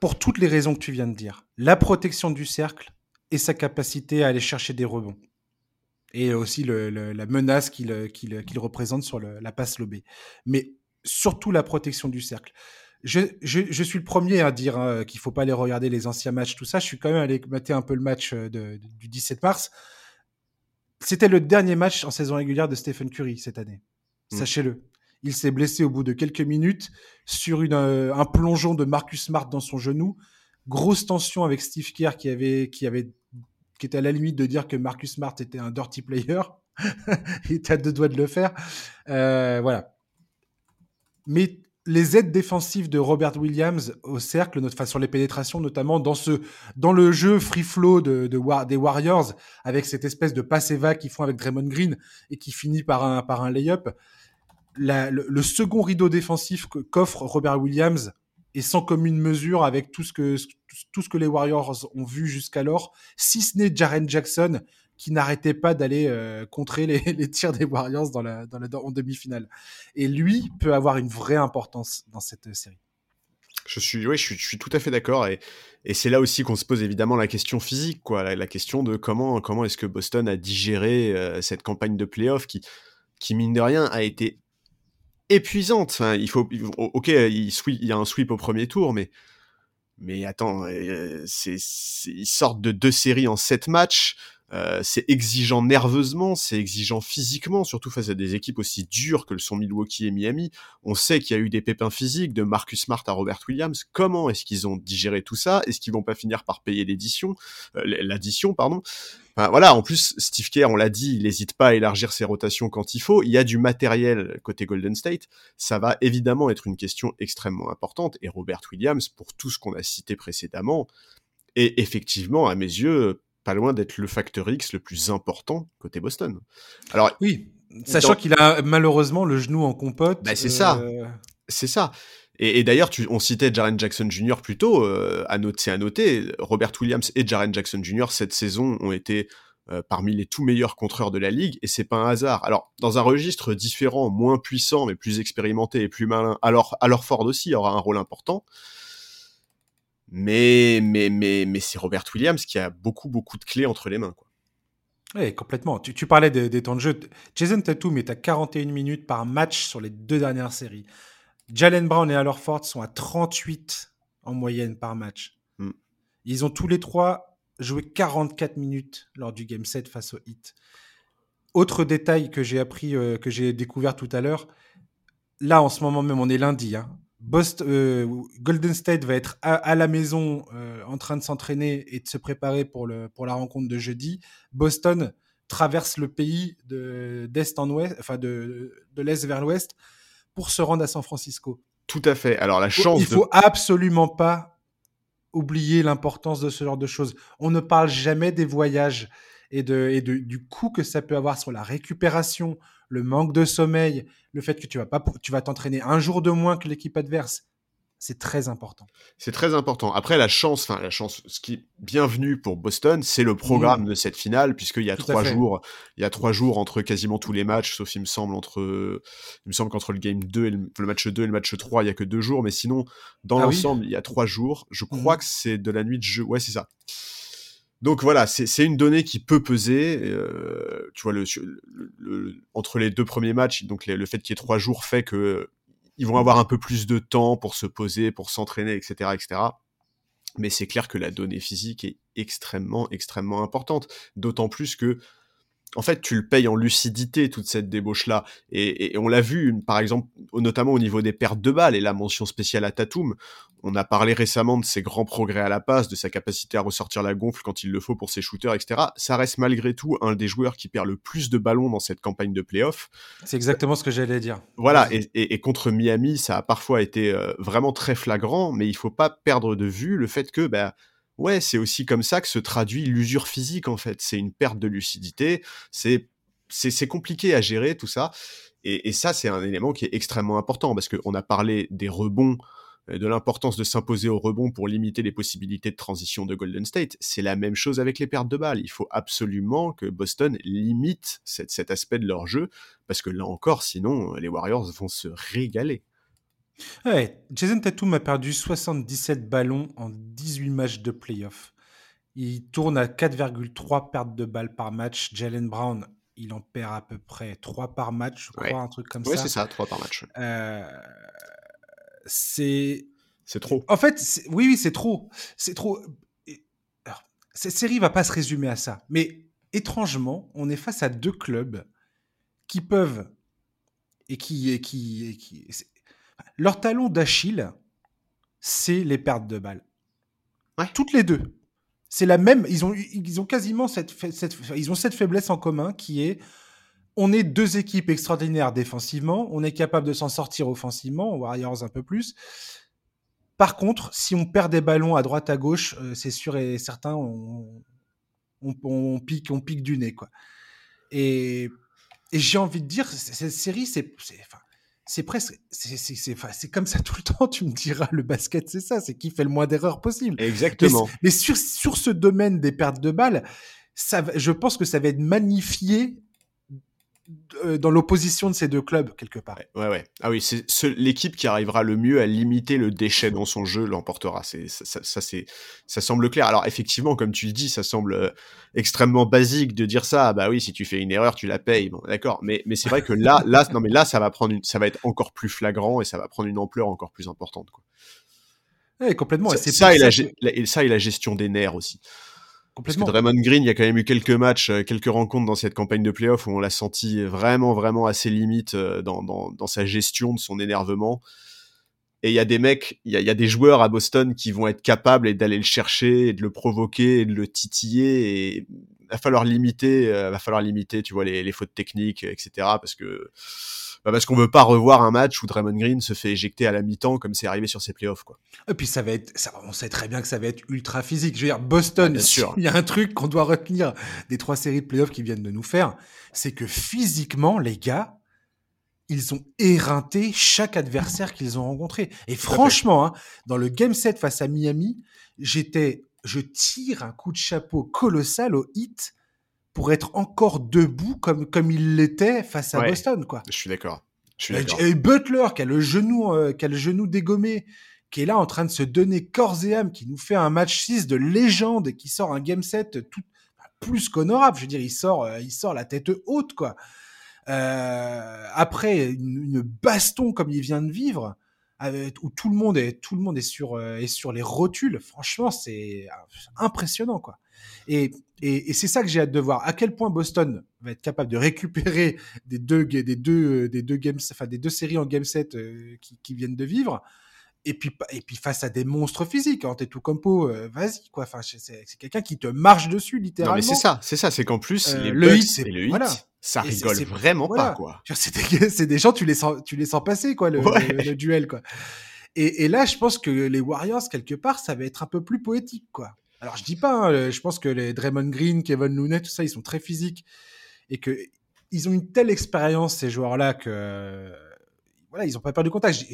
Pour toutes les raisons que tu viens de dire. La protection du cercle et sa capacité à aller chercher des rebonds et aussi la menace qu'il représente sur la passe lobée. Mais surtout la protection du cercle. Je, suis le premier à dire hein, qu'il faut pas aller regarder les anciens matchs, tout ça. Je suis quand même allé mater un peu le match euh, du 17 mars. C'était le dernier match en saison régulière de Stephen Curry cette année. Mmh. Sachez-le. Il s'est blessé au bout de quelques minutes sur euh, un plongeon de Marcus Smart dans son genou. Grosse tension avec Steve Kerr qui avait, qui avait qui était à la limite de dire que Marcus Smart était un dirty player. Il était à deux doigts de le faire. Euh, voilà. Mais les aides défensives de Robert Williams au cercle, enfin, sur les pénétrations, notamment dans, ce, dans le jeu free flow de, de des Warriors, avec cette espèce de passe va qu'ils font avec Draymond Green et qui finit par un, par un lay-up. le, le, second rideau défensif qu'offre Robert Williams est sans commune mesure avec tout ce que, tout ce que les Warriors ont vu jusqu'alors, si ce n'est Jaren Jackson qui n'arrêtait pas d'aller euh, contrer les, tirs des Warriors dans la, dans la, en demi-finale. Et lui peut avoir une vraie importance dans cette série. Je suis, oui, je suis, tout à fait d'accord. Et, c'est là aussi qu'on se pose évidemment la question physique, quoi, la, question de comment, comment est-ce que Boston a digéré euh, cette campagne de playoff qui, qui, mine de rien, a été épuisante. Enfin, il faut, ok, il, y a un sweep au premier tour, mais mais attends, euh, ils sortent de deux séries en sept matchs. Euh, c'est exigeant nerveusement, c'est exigeant physiquement, surtout face à des équipes aussi dures que le sont Milwaukee et Miami. On sait qu'il y a eu des pépins physiques de Marcus Smart à Robert Williams. Comment est-ce qu'ils ont digéré tout ça? Est-ce qu'ils vont pas finir par payer l'édition, euh, l'addition, pardon Voilà. En plus, Steve Kerr, on l'a dit, il n'hésite pas à élargir ses rotations quand il faut. Il y a du matériel côté Golden State. Ça va évidemment être une question extrêmement importante. Et Robert Williams, pour tout ce qu'on a cité précédemment, est effectivement, à mes yeux, pas loin d'être le facteur X le plus important côté Boston. Alors oui, sachant qu'il a malheureusement le genou en compote. Bah, c'est ça, euh, c'est ça. Et, d'ailleurs, on citait Jaren Jackson Jr. plus tôt, euh, à c'est à noter, Robert Williams et Jaren Jackson Jr. cette saison ont été euh, parmi les tout meilleurs contreurs de la ligue, et c'est pas un hasard. Alors, dans un registre différent, moins puissant, mais plus expérimenté et plus malin, alors, alors Ford aussi aura un rôle important. Mais, mais, mais, mais c'est Robert Williams qui a beaucoup, beaucoup de clés entre les mains. Quoi. Oui, complètement. Tu, parlais des, temps de jeu. Jason Tatum est à 41 minutes par match sur les deux dernières séries. Jalen Brown et Alor Ford sont à 38 en moyenne par match. Hmm. Ils ont tous les trois joué 44 minutes lors du game set face au Heat. Autre détail que j'ai appris, euh, que j'ai découvert tout à l'heure, là en ce moment même, on est lundi, hein, euh, Golden State va être à, la maison euh, en train de s'entraîner et de se préparer pour, le, pour la rencontre de jeudi. Boston traverse le pays d'est en ouest, enfin de, de l'est vers l'ouest pour se rendre à San Francisco. Tout à fait. Alors la chance. Il faut absolument pas oublier l'importance de ce genre de choses. On ne parle jamais des voyages et, de, et de, du coût que ça peut avoir sur la récupération, le manque de sommeil, le fait que tu vas pas, tu vas t'entraîner un jour de moins que l'équipe adverse. C'est très important. C'est très important. Après, la chance, enfin la chance, ce qui est bienvenu pour Boston, c'est le programme mmh. de cette finale, puisqu'il y a trois jours, il y a trois jours entre quasiment tous les matchs, sauf il me semble entre, il me semble qu'entre le game 2 et le, match 2 et le match 3, il y a que deux jours, mais sinon, dans ah l'ensemble, il y a trois jours. Je crois mmh. que c'est de la nuit de jeu. Ouais, c'est ça. Donc voilà, c'est une donnée qui peut peser. Euh, tu vois, entre les deux premiers matchs, donc le fait qu'il y ait trois jours fait que ils vont avoir un peu plus de temps pour se poser, pour s'entraîner, etc., etc. Mais c'est clair que la donnée physique est extrêmement, extrêmement importante. D'autant plus que en fait, tu le payes en lucidité, toute cette débauche-là. Et, on l'a vu, par exemple, notamment au niveau des pertes de balles et la mention spéciale à Tatum. On a parlé récemment de ses grands progrès à la passe, de sa capacité à ressortir la gonfle quand il le faut pour ses shooters, etc. Ça reste malgré tout un des joueurs qui perd le plus de ballons dans cette campagne de playoff. C'est exactement ce que j'allais dire. Voilà, et, contre Miami, ça a parfois été euh, vraiment très flagrant, mais il faut pas perdre de vue le fait que, bah, ouais, c'est aussi comme ça que se traduit l'usure physique en fait. C'est une perte de lucidité, c'est compliqué à gérer tout ça. Et, ça, c'est un élément qui est extrêmement important parce qu'on a parlé des rebonds, euh, de l'importance de s'imposer au rebond pour limiter les possibilités de transition de Golden State. C'est la même chose avec les pertes de balles. Il faut absolument que Boston limite cet aspect de leur jeu parce que là encore, sinon, les Warriors vont se régaler. Ouais, Jason Tatum a perdu 77 ballons en 18 matchs de playoff. Il tourne à 4,3 pertes de balles par match. Jalen Brown, il en perd à peu près 3 par match, je crois, un truc comme ouais, ça. c'est ça, 3 par match. Euh, c'est. C'est trop. En fait, oui, oui, c'est trop. C'est trop. cette série va pas se résumer à ça. Mais étrangement, on est face à deux clubs qui peuvent et qui, et qui, et qui leur talon d'Achille, c'est les pertes de balles. Toutes les deux. C'est la même. Ils ont, ils ont quasiment cette, ils ont cette faiblesse en commun qui est on est deux équipes extraordinaires défensivement, on est capable de s'en sortir offensivement, Warriors un peu plus. Par contre, si on perd des ballons à droite à gauche, euh, c'est sûr et certain, on, on, pique, on pique du nez quoi. Et, j'ai envie de dire, cette série, c'est, c'est presque, c'est comme ça tout le temps. Tu me diras, le basket, c'est ça, c'est qui fait le moins d'erreurs possible. Exactement. Mais, sur, sur ce domaine des pertes de balles, ça, je pense que ça va être magnifié dans l'opposition de ces deux clubs quelque part. Ouais, ouais. Ah oui, c'est l'équipe qui arrivera le mieux à limiter le déchet dans son jeu l'emportera. C'est ça, ça c'est ça semble clair. Alors effectivement, comme tu le dis, ça semble euh, extrêmement basique de dire ça. Bah oui, si tu fais une erreur, tu la payes. Bon, d'accord. Mais mais c'est vrai que là, là, non mais là, ça va prendre une, ça va être encore plus flagrant et ça va prendre une ampleur encore plus importante. Quoi. Ouais, complètement. Ça, et ça, et la, ça et la gestion des nerfs aussi. Parce que Draymond Green, il y a quand même eu quelques matchs, euh, quelques rencontres dans cette campagne de playoff où on l'a senti vraiment, vraiment à ses limites euh, dans, dans, dans, sa gestion de son énervement. Et il y a des mecs, il y a, y a, des joueurs à Boston qui vont être capables d'aller le chercher, et de le provoquer, et de le titiller. Et va falloir limiter, euh, va falloir limiter, tu vois, les, les fautes techniques, etc. Parce que bah, parce qu'on veut pas revoir un match où Draymond Green se fait éjecter à la mi-temps comme c'est arrivé sur ses playoffs quoi. Et puis ça va être ça, on sait très bien que ça va être ultra physique. Je veux dire Boston, sûr. il y a un truc qu'on doit retenir des trois séries de playoffs qui viennent de nous faire, c'est que physiquement les gars, ils ont éreinté chaque adversaire qu'ils ont rencontré. Et franchement, hein, dans le game set face à Miami, j'étais, je tire un coup de chapeau colossal au hit pour être encore debout comme, comme il l'était face à Boston, quoi. Je suis d'accord. Et Butler, qui a le genou, euh, qui a le genou dégommé, qui est là en train de se donner corps et âme, qui nous fait un match 6 de légende et qui sort un game set tout, plus qu'honorable. Je veux dire, il sort, euh, il sort la tête haute, quoi. Euh, après une, baston comme il vient de vivre, où tout le monde est, tout le monde est sur, euh, est sur les rotules. Franchement, c'est impressionnant, quoi. Et, et, c'est ça que j'ai hâte de voir. À quel point Boston va être capable de récupérer des deux, des deux, des deux games, enfin des deux séries en game set qui, qui viennent de vivre. Et puis et puis face à des monstres physiques hein, compo euh, vas-y quoi. Enfin c'est quelqu'un qui te marche dessus littéralement non mais c'est ça c'est ça c'est qu'en plus euh, le hit et le hit ça rigole vraiment pas quoi. C'est des, des, gens tu les sens tu les sens passer quoi le, duel quoi. Et, et, là je pense que les Warriors quelque part ça va être un peu plus poétique quoi alors je dis pas hein, je pense que les Draymond Green Kevin Looney tout ça ils sont très physiques. Et que ils ont une telle expérience ces joueurs là que voilà ils ont pas peur du contact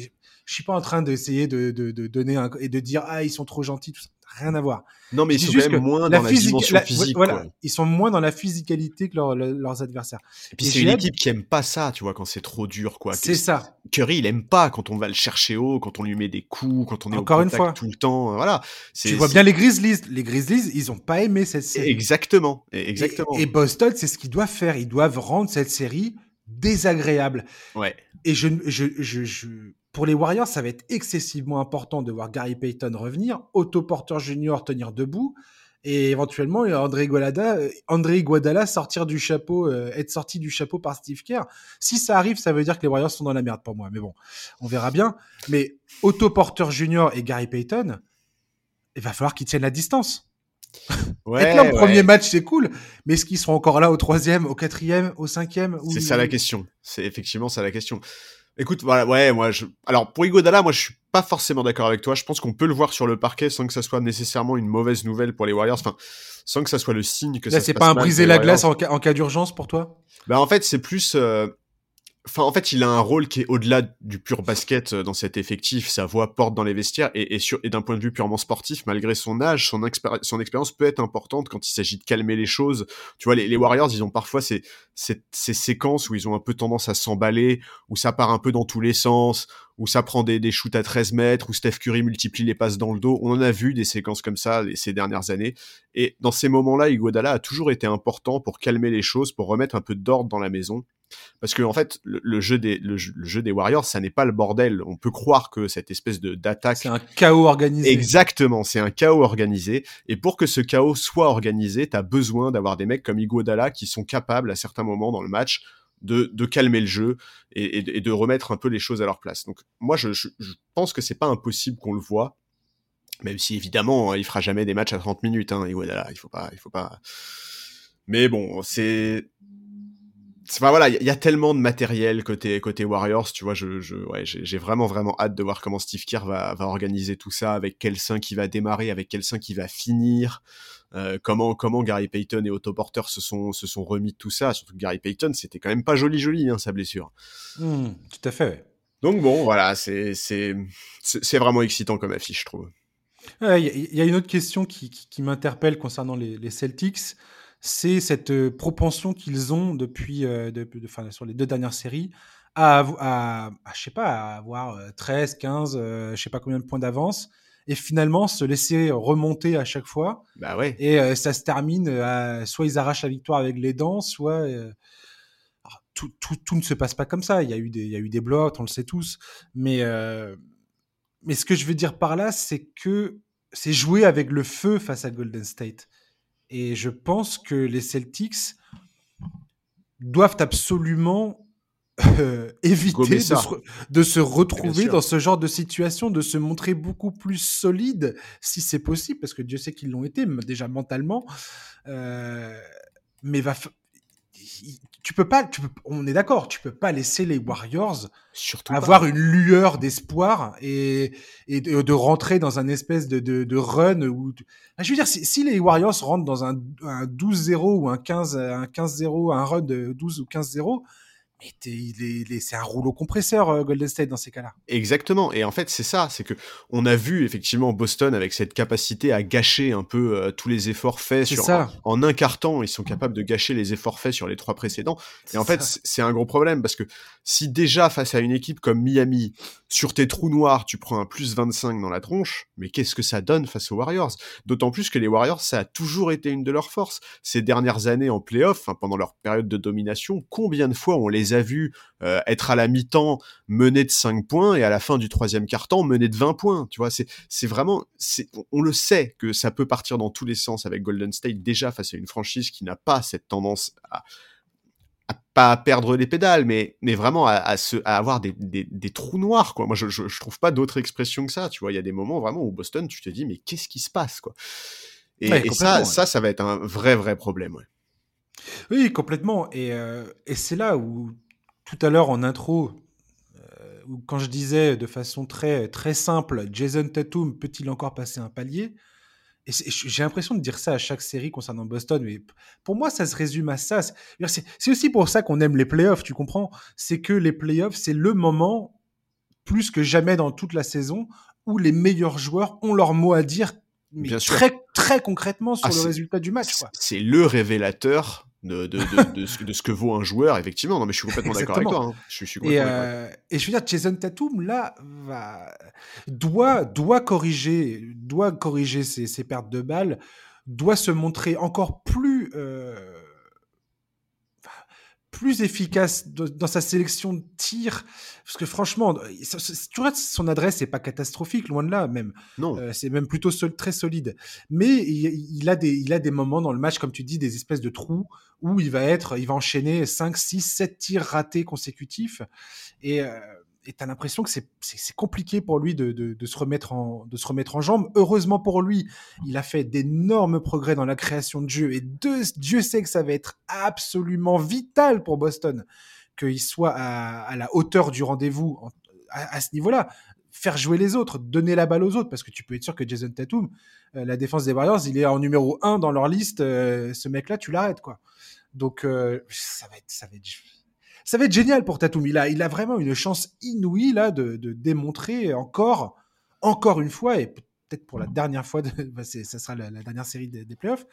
je suis pas en train d'essayer de, de, de, donner un, et de dire ah ils sont trop gentils tout ça. Rien à voir. Non mais ils sont même moins dans la dimension physique voilà ils sont moins dans la physicalité que leurs leurs adversaires. Et puis c'est une équipe qui aime pas ça tu vois quand c'est trop dur quoi. C'est ça. Curry il aime pas quand on va le chercher haut quand on lui met des coups quand on est encore au une fois. tout le temps voilà. Tu vois bien les Grizzlies. Les Grizzlies ils ont pas aimé cette série. Exactement exactement. et, et Boston c'est ce qu'ils doivent faire. Ils doivent rendre cette série désagréable ouais et je, je, je, je pour les Warriors, ça va être excessivement important de voir Gary Payton revenir, Otto Porter Jr. tenir debout, et éventuellement André Guadala, André Guadala sortir du chapeau, euh, être sorti du chapeau par Steve Kerr. Si ça arrive, ça veut dire que les Warriors sont dans la merde pour moi. Mais bon, on verra bien. Mais Otto Porter Jr. et Gary Payton, il va falloir qu'ils tiennent la distance. Ouais, être là au premier match, c'est cool, mais est-ce qu'ils seront encore là au troisième, au quatrième, au cinquième C'est ça la question. C'est effectivement ça la question. Écoute, voilà, ouais, moi, je... alors pour Igodala, moi, je suis pas forcément d'accord avec toi. Je pense qu'on peut le voir sur le parquet sans que ça soit nécessairement une mauvaise nouvelle pour les Warriors. Enfin, sans que ça soit le signe que Là, ça. C'est pas un briser la glace en cas, d'urgence pour toi? Ben en fait, c'est plus. Euh, Enfin, en fait, il a un rôle qui est au-delà du pur basket euh, dans cet effectif. Sa voix porte dans les vestiaires et, et, et d'un point de vue purement sportif, malgré son âge, son, son expérience peut être importante quand il s'agit de calmer les choses. Tu vois, les, Warriors, ils ont parfois ces, ces, ces, séquences où ils ont un peu tendance à s'emballer, où ça part un peu dans tous les sens, où ça prend des, des shoots à 13 mètres, où Steph Curry multiplie les passes dans le dos. On en a vu des séquences comme ça ces dernières années. Et dans ces moments-là, Iguodala a toujours été important pour calmer les choses, pour remettre un peu d'ordre dans la maison. Parce que en fait, le, jeu des le, jeu des Warriors, ça n'est pas le bordel. On peut croire que cette espèce de d'attaque, c'est un chaos organisé. Exactement, c'est un chaos organisé. Et pour que ce chaos soit organisé, t'as besoin d'avoir des mecs comme Iguodala qui sont capables à certains moments dans le match de, de calmer le jeu et, et, de remettre un peu les choses à leur place. Donc moi, je, je, je pense que c'est pas impossible qu'on le voit, même si évidemment, il fera jamais des matchs à 30 minutes. Hein, Iguodala, il faut pas, il faut pas. Mais bon, c'est Enfin voilà, il y, a tellement de matériel côté côté Warriors, tu vois. Je, je ouais, j'ai vraiment vraiment hâte de voir comment Steve Kerr va, va organiser tout ça, avec quel sein qui va démarrer, avec quel sein qui va finir. Euh, comment comment Gary Payton et Otto Porter se sont se sont remis de tout ça. Surtout que Gary Payton, c'était quand même pas joli joli hein, sa blessure. Mmh, tout à fait. Donc bon, voilà, c'est c'est c'est vraiment excitant comme affiche, je trouve. Il y, a une autre question qui, qui, qui m'interpelle concernant les, les Celtics c'est cette euh, propension qu'ils ont depuis, euh, sur les deux dernières séries à, à, je sais pas, à avoir 13, 15, euh, je sais pas combien de points d'avance et finalement se laisser remonter à chaque fois. Bah ouais. Et ça se termine, soit ils arrachent la victoire avec les dents, soit tout, tout, tout, ne se passe pas comme ça. Il y a eu des, il y a eu des blocs, on le sait tous. Mais, mais ce que je veux dire par là, c'est que c'est jouer avec le feu face à Golden State. Et je pense que les Celtics doivent absolument euh, éviter de se, retrouver dans ce genre de situation, de se montrer beaucoup plus solide, si c'est possible, parce que Dieu sait qu'ils l'ont été, déjà mentalement. Euh, mais va, tu peux pas, tu peux, on est d'accord, tu peux pas laisser les Warriors Surtout avoir une lueur d'espoir et, et de, rentrer dans un espèce de, de, de run où, je veux dire, si, si, les Warriors rentrent dans un, un 12-0 ou un 15, un 15-0, un run de 12 ou 15-0, c'est un rouleau compresseur euh, Golden State dans ces cas-là. Exactement. Et en fait, c'est ça, c'est que on a vu effectivement Boston avec cette capacité à gâcher un peu euh, tous les efforts faits sur ça. En, un quart temps, ils sont capables de gâcher les efforts faits sur les trois précédents. Et en fait, c'est un gros problème parce que si déjà face à une équipe comme Miami, sur tes trous noirs, tu prends un plus 25 dans la tronche, mais qu'est-ce que ça donne face aux Warriors? D'autant plus que les Warriors, ça a toujours été une de leurs forces. Ces dernières années en playoff, pendant leur période de domination, combien de fois on les a vus euh, être à la mi-temps menés de 5 points et à la fin du troisième quart-temps menés de 20 points Tu vois, c'est vraiment, on le sait que ça peut partir dans tous les sens avec Golden State déjà face à une franchise qui n'a pas cette tendance à pas à perdre les pédales, mais, mais vraiment à, se, à avoir des, des, des, trous noirs, quoi. Moi, je, je, trouve pas d'autre expression que ça, tu vois. Il y a des moments vraiment où Boston, tu te dis, mais qu'est-ce qui se passe, quoi? Et, ça, ça, ça va être un vrai, vrai problème, ouais. Oui, complètement. Et, euh, et c'est là où, tout à l'heure, en intro, euh, quand je disais de façon très, très simple, Jason Tatum peut-il encore passer un palier? J'ai l'impression de dire ça à chaque série concernant Boston, mais pour moi, ça se résume à ça. C'est aussi pour ça qu'on aime les playoffs, tu comprends? C'est que les playoffs, c'est le moment, plus que jamais dans toute la saison, où les meilleurs joueurs ont leur mot à dire mais très, très concrètement sur ah, le résultat du match. C'est le révélateur de, de, de, ce, de, ce, que vaut un joueur, effectivement. Non, mais je suis complètement d'accord avec toi. Hein. Je, suis et, euh, et, je veux dire, Jason Tatum, là, va, doit, doit corriger, doit corriger ses, ses, pertes de balles, doit se montrer encore plus. Euh, plus efficace dans sa sélection de tirs. Parce que franchement, tu vois, son adresse n'est pas catastrophique, loin de là même. Non. Euh, c'est même plutôt très solide. Mais il, a des, il a des moments dans le match, comme tu dis, des espèces de trous où il va être, il va enchaîner 5, 6, 7 tirs ratés consécutifs. Et, euh, et tu as l'impression que c'est compliqué pour lui de, de, de, se remettre en, de se remettre en jambe. Heureusement pour lui, il a fait d'énormes progrès dans la création de jeu et Dieu sait que ça va être absolument vital pour Boston qu'il soit à, à, la hauteur du rendez-vous à, ce niveau-là. Faire jouer les autres, donner la balle aux autres, parce que tu peux être sûr que Jason Tatum, euh, la défense des Warriors, il est en numéro 1 dans leur liste. Euh, ce mec-là, tu l'arrêtes, quoi. Donc, euh, ça va être, ça va être ça va être génial pour Tatum. Il a, il a vraiment une chance inouïe là de, de démontrer encore, encore une fois, et peut-être pour la dernière fois, de, bah ça sera la, dernière série des, des playoffs.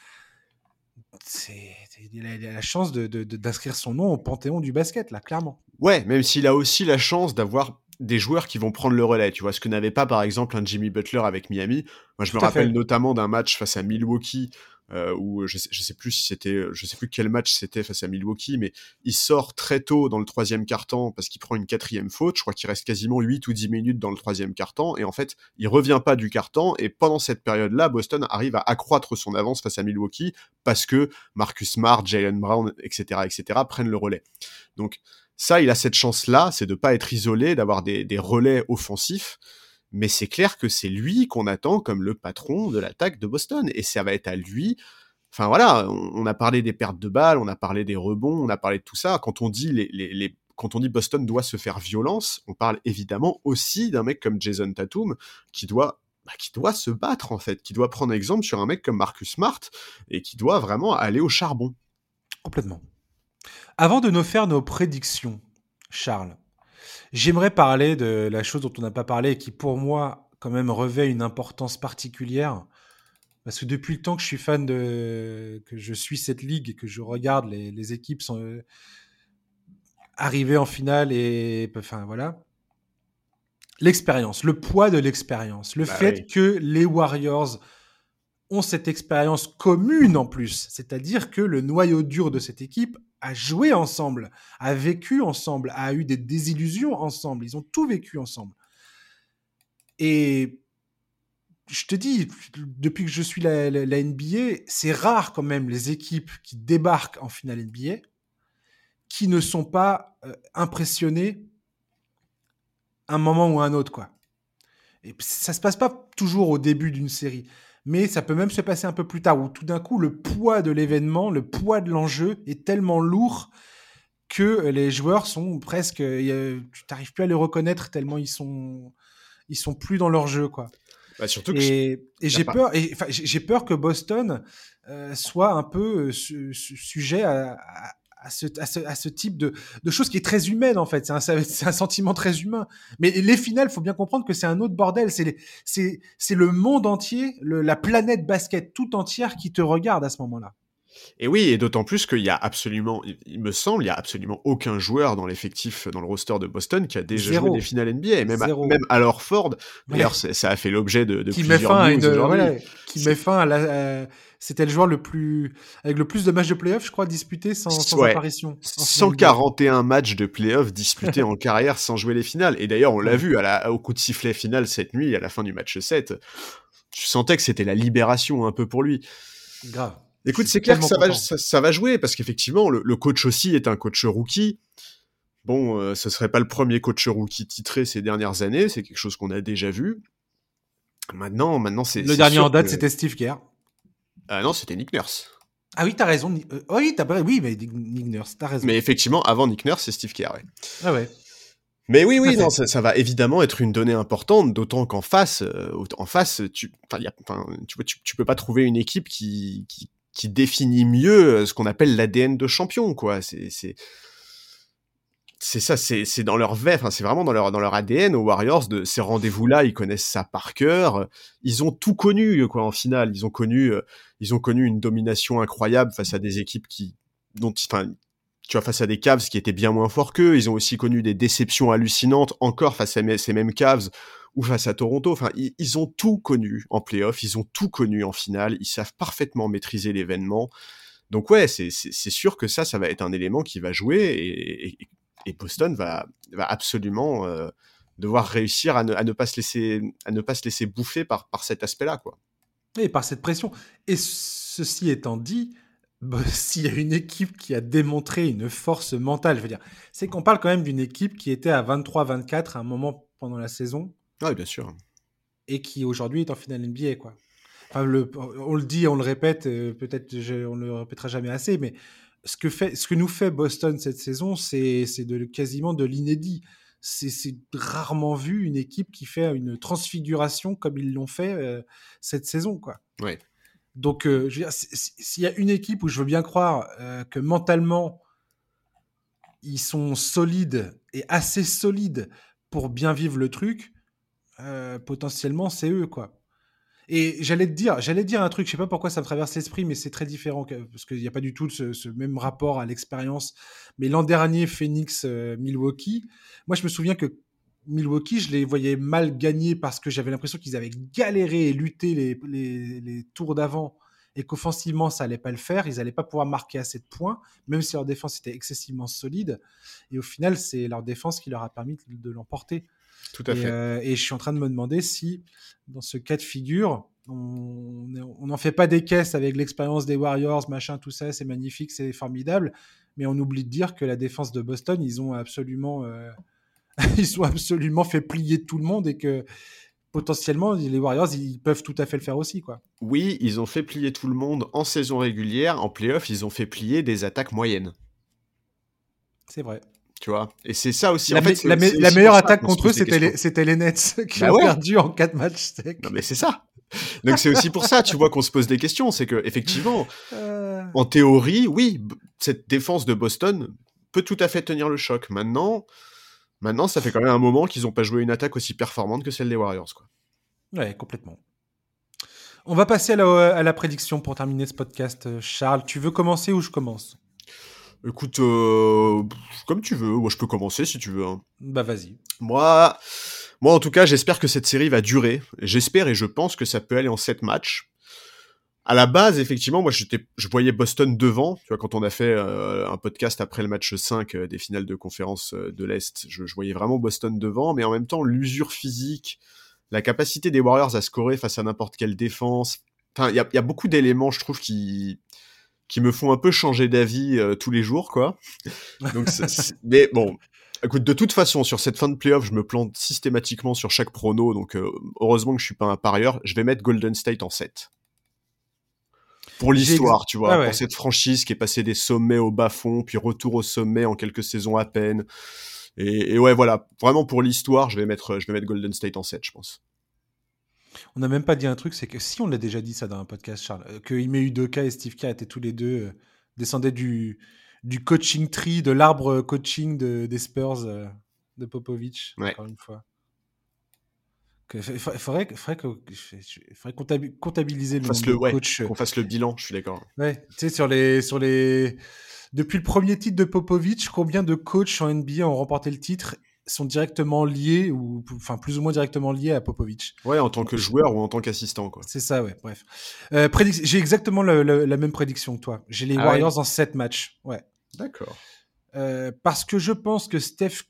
C'est, il, a, la chance de, d'inscrire son nom au panthéon du basket, là, clairement. Ouais, même s'il a aussi la chance d'avoir des joueurs qui vont prendre le relais, tu vois, ce que n'avait pas par exemple un Jimmy Butler avec Miami. Moi, je me rappelle notamment d'un match face à Milwaukee euh, où je sais, sais plus si c'était, je sais plus quel match c'était face à Milwaukee, mais il sort très tôt dans le troisième quart-temps parce qu'il prend une quatrième faute. Je crois qu'il reste quasiment 8 ou 10 minutes dans le troisième quart-temps et en fait, il revient pas du quart-temps et pendant cette période-là, Boston arrive à accroître son avance face à Milwaukee parce que Marcus Smart, Jalen Brown, etc., etc., prennent le relais. Donc ça, il a cette chance-là, c'est de pas être isolé, d'avoir des relais offensifs mais c'est clair que c'est lui qu'on attend comme le patron de l'attaque de Boston, et ça va être à lui. Enfin voilà, on, a parlé des pertes de balles, on a parlé des rebonds, on a parlé de tout ça. Quand on dit Boston doit se faire violence, on parle évidemment aussi d'un mec comme Jason Tatum qui doit bah, qui doit se battre en fait, qui doit prendre exemple sur un mec comme Marcus Smart et qui doit vraiment aller au charbon. Complètement. Avant de nous faire nos prédictions, Charles, J'aimerais parler de la chose dont on n'a pas parlé et qui, pour moi, quand même revêt une importance particulière. Parce que depuis le temps que je suis fan de. que je suis cette ligue et que je regarde les, les équipes sont euh, arrivées en finale et. Enfin, voilà. L'expérience, le poids de l'expérience, le bah fait que les Warriors ont cette expérience commune en plus. C'est-à-dire que le noyau dur de cette équipe a joué ensemble, a vécu ensemble, a eu des désillusions ensemble. Ils ont tout vécu ensemble. Et je te dis, depuis que je suis la, NBA, c'est rare quand même les équipes qui débarquent en finale NBA qui ne sont pas euh, impressionnées un moment ou un autre, quoi. Et ça se passe pas toujours au début d'une série mais ça peut même se passer un peu plus tard, où tout d'un coup, le poids de l'événement, le poids de l'enjeu est tellement lourd que les joueurs sont presque... tu n'arrives plus à les reconnaître tellement ils sont, ils sont plus dans leur jeu, quoi. Bah, surtout et, j'ai peur, et, j'ai peur que Boston euh, soit un peu euh, sujet à, à ce, à ce, type de, de choses qui est très humaine en fait. C'est un, c'est un sentiment très humain. Mais les finales, faut bien comprendre que c'est un autre bordel. C'est c'est c'est le monde entier, le, la planète basket tout entière qui te regarde à ce moment-là. Et oui, et d'autant plus qu'il y a absolument, il me semble, il y a absolument aucun joueur dans l'effectif, dans le roster de Boston qui a déjà joué des finales NBA. Et même, à, même alors Ford, d'ailleurs, ça a fait l'objet de, de qui plusieurs met fin à une, qui met fin à la, c'était le joueur le plus, avec le plus de matchs de playoff, je crois, disputés sans, sans apparition. 141 matchs de playoff disputés en carrière sans jouer les finales. Et d'ailleurs, on l'a vu à la, au coup de sifflet final cette nuit, à la fin du match 7. Tu sentais que c'était la libération un peu pour lui. Grave. Écoute, c'est clair que ça va, ça, va, jouer parce qu'effectivement, le, coach aussi est un coach rookie. Bon, euh, ce serait pas le premier coach rookie titré ces dernières années, c'est quelque chose qu'on a déjà vu. Maintenant, maintenant c'est. Le dernier en date, c'était Steve Kerr. Ah non, c'était Nick Nurse. Ah oui, t'as raison. Euh, oui, as... oui, mais Nick Nurse, t'as raison. Mais effectivement, avant Nick Nurse, c'est Steve Kerr, ouais. Ah ouais. Mais oui, oui, non, ça, va évidemment être une donnée importante, d'autant qu'en face, euh, en face, tu, y a, tu, tu, tu, peux pas trouver une équipe qui, qui, qui définit mieux euh, ce qu'on appelle l'ADN de champion, quoi. C'est c'est ça, c'est dans leur enfin, c'est vraiment dans leur, dans leur ADN aux Warriors de ces rendez-vous-là, ils connaissent ça par cœur. Ils ont tout connu, quoi, en finale. Ils ont connu, euh, ils ont connu une domination incroyable face à des équipes qui, dont, enfin, tu vois, face à des Cavs qui étaient bien moins forts qu'eux. Ils ont aussi connu des déceptions hallucinantes encore face à ces mêmes Cavs ou face à Toronto. Enfin, ils, ont tout connu en playoff, ils ont tout connu en finale, ils savent parfaitement maîtriser l'événement. Donc ouais, c'est sûr que ça, ça va être un élément qui va jouer et, et, Boston va, absolument euh, devoir réussir à ne, pas se laisser, à ne pas se laisser bouffer par, cet aspect-là. Et par cette pression. Et ceci étant dit, bah, s'il y a une équipe qui a démontré une force mentale, je veux dire, c'est qu'on parle quand même d'une équipe qui était à 23-24 à un moment pendant la saison, oui, bien sûr. Et qui aujourd'hui est en finale NBA, quoi. Enfin, le, on le dit, on le répète, euh, peut-être on le répétera jamais assez, mais ce que, fait, ce que nous fait Boston cette saison, c'est de, quasiment de l'inédit. C'est rarement vu une équipe qui fait une transfiguration comme ils l'ont fait euh, cette saison, quoi. Ouais. Donc, euh, je veux dire, s'il y a une équipe où je veux bien croire que mentalement ils sont solides et assez solides pour bien vivre le truc, euh, potentiellement, c'est eux, quoi. Et j'allais te dire, j'allais dire un truc, je sais pas pourquoi ça me traverse l'esprit, mais c'est très différent parce qu'il n'y a pas du tout ce, même rapport à l'expérience. Mais l'an dernier, Phoenix euh, Milwaukee, moi je me souviens que Milwaukee, je les voyais mal gagner parce que j'avais l'impression qu'ils avaient galéré et lutté les, tours d'avant et qu'offensivement ça allait pas le faire, ils allaient pas pouvoir marquer assez de points, même si leur défense était excessivement solide. Et au final, c'est leur défense qui leur a permis de l'emporter. Tout à et, fait. Euh, et je suis en train de me demander si, dans ce cas de figure, on n'en fait pas des caisses avec l'expérience des Warriors, machin, tout ça, c'est magnifique, c'est formidable, mais on oublie de dire que la défense de Boston, ils ont absolument, euh, ils ont absolument fait plier tout le monde et que potentiellement les Warriors, ils peuvent tout à fait le faire aussi, quoi. Oui, ils ont fait plier tout le monde en saison régulière, en playoff, ils ont fait plier des attaques moyennes. C'est vrai tu vois. Et c'est ça aussi. La, en fait, la, meilleure attaque contre eux, c'était les, les, Nets qui bah ont perdu en 4 matchs Non, mais c'est ça. Donc c'est aussi pour ça, tu vois, qu'on se pose des questions. C'est que effectivement, euh. en théorie, oui, cette défense de Boston peut tout à fait tenir le choc. Maintenant, maintenant, ça fait quand même un moment qu'ils n'ont pas joué une attaque aussi performante que celle des Warriors, quoi. Ouais, complètement. On va passer à la, à la prédiction pour terminer ce podcast. Charles, tu veux commencer ou je commence? Écoute, euh, comme tu veux. Moi, je peux commencer si tu veux. Hein. Bah, vas-y. Moi, moi, en tout cas, j'espère que cette série va durer. J'espère et je pense que ça peut aller en 7 matchs. À la base, effectivement, moi, j'étais, je voyais Boston devant. Tu vois, quand on a fait euh, un podcast après le match 5 euh, des finales de conférence de l'Est, je, je, voyais vraiment Boston devant. Mais en même temps, l'usure physique, la capacité des Warriors à scorer face à n'importe quelle défense. Enfin, il y a, y a, beaucoup d'éléments, je trouve, qui qui me font un peu changer d'avis euh, tous les jours, quoi. Donc, mais bon, écoute, de toute façon, sur cette fin de playoff, je me plante systématiquement sur chaque prono, donc euh, heureusement que je suis pas un parieur. Je vais mettre Golden State en 7. Pour l'histoire, tu vois, ah pour cette franchise qui est passée des sommets au bas-fond, puis retour au sommet en quelques saisons à peine. Et, et ouais, voilà, vraiment pour l'histoire, je vais mettre, je vais mettre Golden State en 7, je pense. On n'a même pas dit un truc, c'est que si on l'a déjà dit ça dans un podcast, Charles, euh, que Ime Udoka et Steve Kerr étaient tous les deux, euh, descendaient du, du coaching tree, de l'arbre coaching de, des Spurs euh, de Popovic, encore une fois. Il faudrait, faudrait, comptabiliser le coachs. Qu'on fasse le bilan, je suis d'accord. Ouais, tu sais, sur les, sur les. Depuis le premier titre de Popovic, combien de coachs en NBA ont remporté le titre sont directement liés, ou enfin plus ou moins directement liés à Popovic. Ouais, en tant que joueur ou en tant qu'assistant, quoi. C'est ça, ouais, bref. Euh, J'ai exactement la même prédiction que toi. J'ai les ah Warriors en 7 matchs. Ouais. D'accord. Euh, parce que je pense que Steph.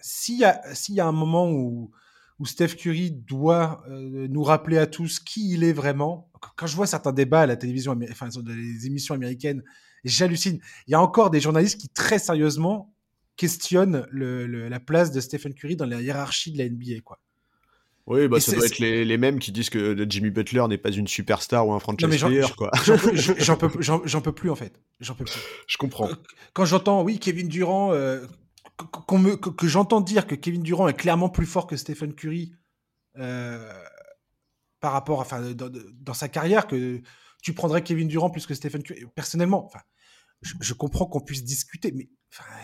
S'il y, a, y a un moment où, où Steph Curry doit euh, nous rappeler à tous qui il est vraiment, quand je vois certains débats à la télévision, enfin, dans les émissions américaines, j'hallucine. Il y a encore des journalistes qui, très sérieusement, questionne le, la place de Stephen Curry dans la hiérarchie de la NBA, quoi. Oui, bah, ça doit être les, les, mêmes qui disent que Jimmy Butler n'est pas une superstar ou un franchise player, quoi. J'en peux, peux plus, en fait. J'en peux plus. Je comprends. Quand j'entends, oui, Kevin Durant, euh, me, que, j'entends dire que Kevin Durant est clairement plus fort que Stephen Curry euh, par rapport, enfin, dans, dans, sa carrière, que tu prendrais Kevin Durant plus que Stephen Curry. Personnellement, enfin, je, comprends qu'on puisse discuter, mais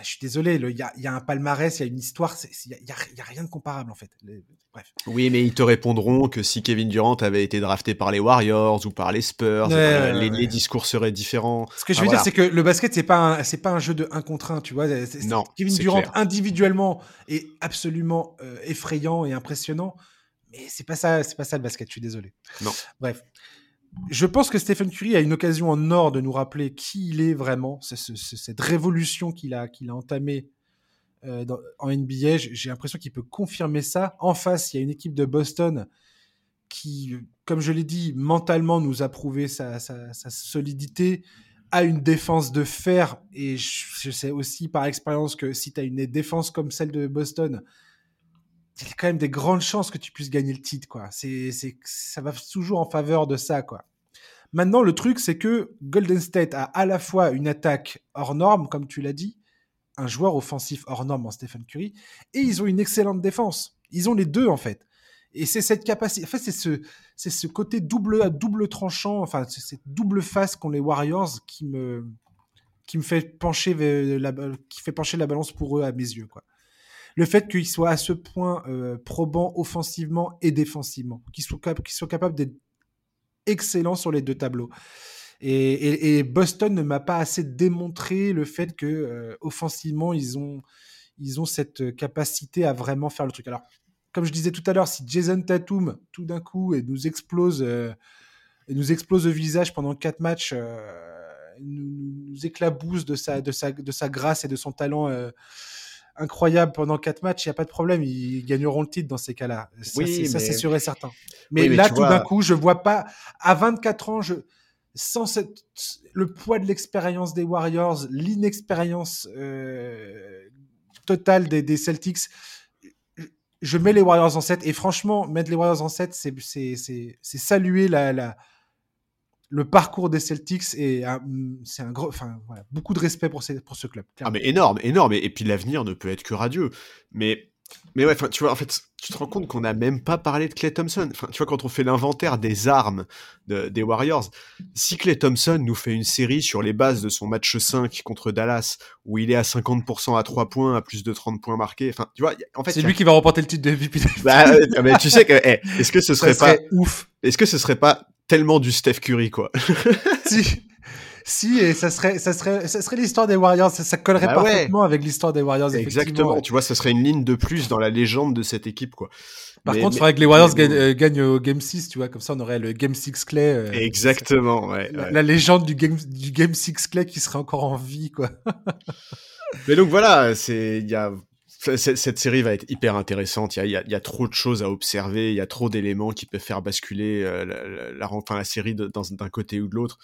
je suis désolé, il y, y a, un palmarès, il y a une histoire, il n'y a, a, rien de comparable en fait. bref. Oui, mais ils te répondront que si Kevin Durant avait été drafté par les Warriors ou par les Spurs, euh, les, discours seraient différents. Ce que je veux dire, c'est que le basket, c'est pas c'est pas un jeu de 1 contre 1, tu vois. non. Kevin Durant individuellement est absolument euh, effrayant et impressionnant, mais c'est pas ça, c'est pas ça le basket. Je suis désolé. Non. Bref je pense que Stephen Curry a une occasion en or de nous rappeler qui il est vraiment, c'est cette révolution qu'il a, qu'il a entamée euh, en NBA. J'ai l'impression qu'il peut confirmer ça. En face, il y a une équipe de Boston qui, comme je l'ai dit, mentalement nous a prouvé sa, solidité, a une défense de fer. Et je, sais aussi par expérience que si tu as une défense comme celle de Boston, il y a quand même des grandes chances que tu puisses gagner le titre, quoi. C'est, ça va toujours en faveur de ça, quoi. Maintenant, le truc, c'est que Golden State a à la fois une attaque hors norme, comme tu l'as dit, un joueur offensif hors norme en Stephen Curry, et ils ont une excellente défense. Ils ont les deux, en fait. Et c'est cette capacité, en c'est ce, c'est ce côté double, double tranchant, enfin, cette double face qu'ont les Warriors qui me, qui me fait pencher la, qui fait pencher la balance pour eux à mes yeux, quoi le fait qu'il soit à ce point euh, probant offensivement et défensivement, qu'il soit, capable d'être excellent sur les deux tableaux. Et, Boston ne m'a pas assez démontré le fait que euh, offensivement ils ont ils ont cette capacité à vraiment faire le truc. Alors, comme je disais tout à l'heure, si Jason Tatum tout d'un coup et nous explose euh, nous explose le visage pendant quatre matchs, nous, nous, éclabousse de sa de sa de sa grâce et de son talent incroyable pendant quatre matchs, il n'y a pas de problème, ils gagneront le titre dans ces cas-là. Ça, c'est sûr et certain. Mais, là, tout d'un coup, je vois pas. À 24 ans, je sans le poids de l'expérience des Warriors, l'inexpérience euh, totale des, des, Celtics, je mets les Warriors en 7. Et franchement, mettre les Warriors en 7, c'est saluer la, la, le parcours des Celtics et c'est un gros, enfin voilà, beaucoup de respect pour, pour ce club. Ah mais énorme, énorme et, puis l'avenir ne peut être que radieux. Mais mais ouais, tu vois, en fait, tu te rends compte qu'on n'a même pas parlé de Clay Thompson. Enfin, tu vois, quand on fait l'inventaire des armes des Warriors, si Clay Thompson nous fait une série sur les bases de son match 5 contre Dallas, où il est à 50% à 3 points, à plus de 30 points marqués, enfin, tu vois, en fait. C'est lui qui va remporter le titre de MVP. Bah, mais tu sais que, est-ce que ce serait, pas ouf Est-ce que ce serait pas tellement du Steph Curry, quoi. si. Si, et ça serait, ça serait, ça serait l'histoire des Warriors. Ça, collerait bah parfaitement avec l'histoire des Warriors. Exactement. Tu vois, ça serait une ligne de plus dans la légende de cette équipe, quoi. Par contre, il faudrait que les Warriors euh, gagnent, au Game 6, tu vois. Comme ça, on aurait le Game 6 Clay. Euh, Exactement, ouais, la, légende du Game, du Game 6 Clay qui serait encore en vie, quoi. mais donc voilà, c'est, il y a cette série va être hyper intéressante. Il y, a, trop de choses à observer. Il y a trop d'éléments qui peuvent faire basculer euh, la, série d'un côté ou de l'autre.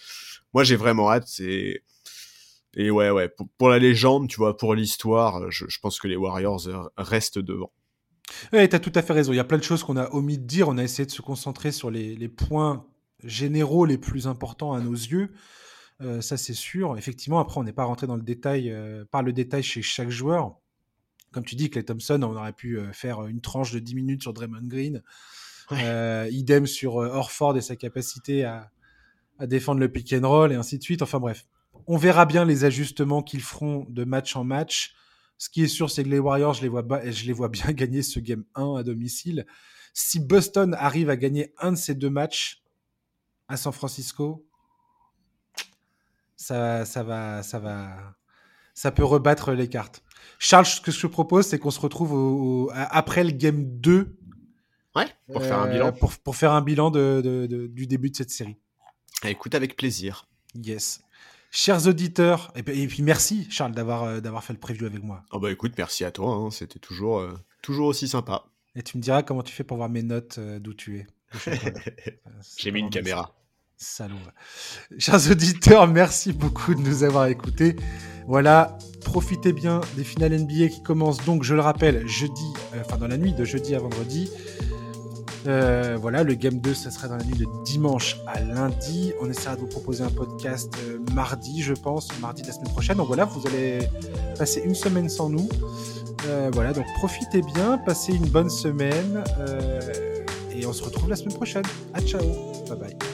Moi, j'ai vraiment hâte. Et ouais, ouais. Pour, la légende, tu vois, pour l'histoire, je, pense que les Warriors restent devant. Ouais, t'as tout à fait raison. Il y a plein de choses qu'on a omis de dire. On a essayé de se concentrer sur les, points généraux les plus importants à nos yeux. Euh, ça, c'est sûr. Effectivement, après, on n'est pas rentré dans le détail, euh, par le détail chez chaque joueur comme tu dis, Clay Thompson, on aurait pu euh, faire une tranche de 10 minutes sur Draymond Green. Euh, idem sur euh, Orford et sa capacité à, défendre le pick and roll et ainsi de suite. Enfin bref, On verra bien les ajustements qu'ils feront de match en match. Ce qui est sûr, c'est que les Warriors, je les vois, je les vois bien gagner ce game 1 à domicile. Si Boston arrive à gagner un de ces deux matchs à San Francisco, ça, ça va, ça va, ça peut rebattre les cartes. Charles, ce que je te propose, c'est qu'on se retrouve après le game 2. Ouais, pour faire un bilan. Euh, pour, faire un bilan du début de cette série. Écoute, avec plaisir. Yes. Chers auditeurs, et puis, merci Charles d'avoir euh, d'avoir fait le preview avec moi. Oh bah écoute, merci à toi, hein. c'était toujours, euh, toujours aussi sympa. Et tu me diras comment tu fais pour voir mes notes d'où tu es. J'ai mis une caméra. Salaud. Chers auditeurs, merci beaucoup de nous avoir écoutés. Voilà, profitez bien des finales NBA qui commencent donc, je le rappelle, jeudi, euh, dans la nuit de jeudi à vendredi. Euh, voilà, le Game 2, ça sera dans la nuit de dimanche à lundi. On essaiera de vous proposer un podcast euh, mardi, je pense, mardi de la semaine prochaine. Donc voilà, vous allez passer une semaine sans nous. voilà, donc profitez bien, passez une bonne semaine. et on se retrouve la semaine prochaine. À ciao, bye bye.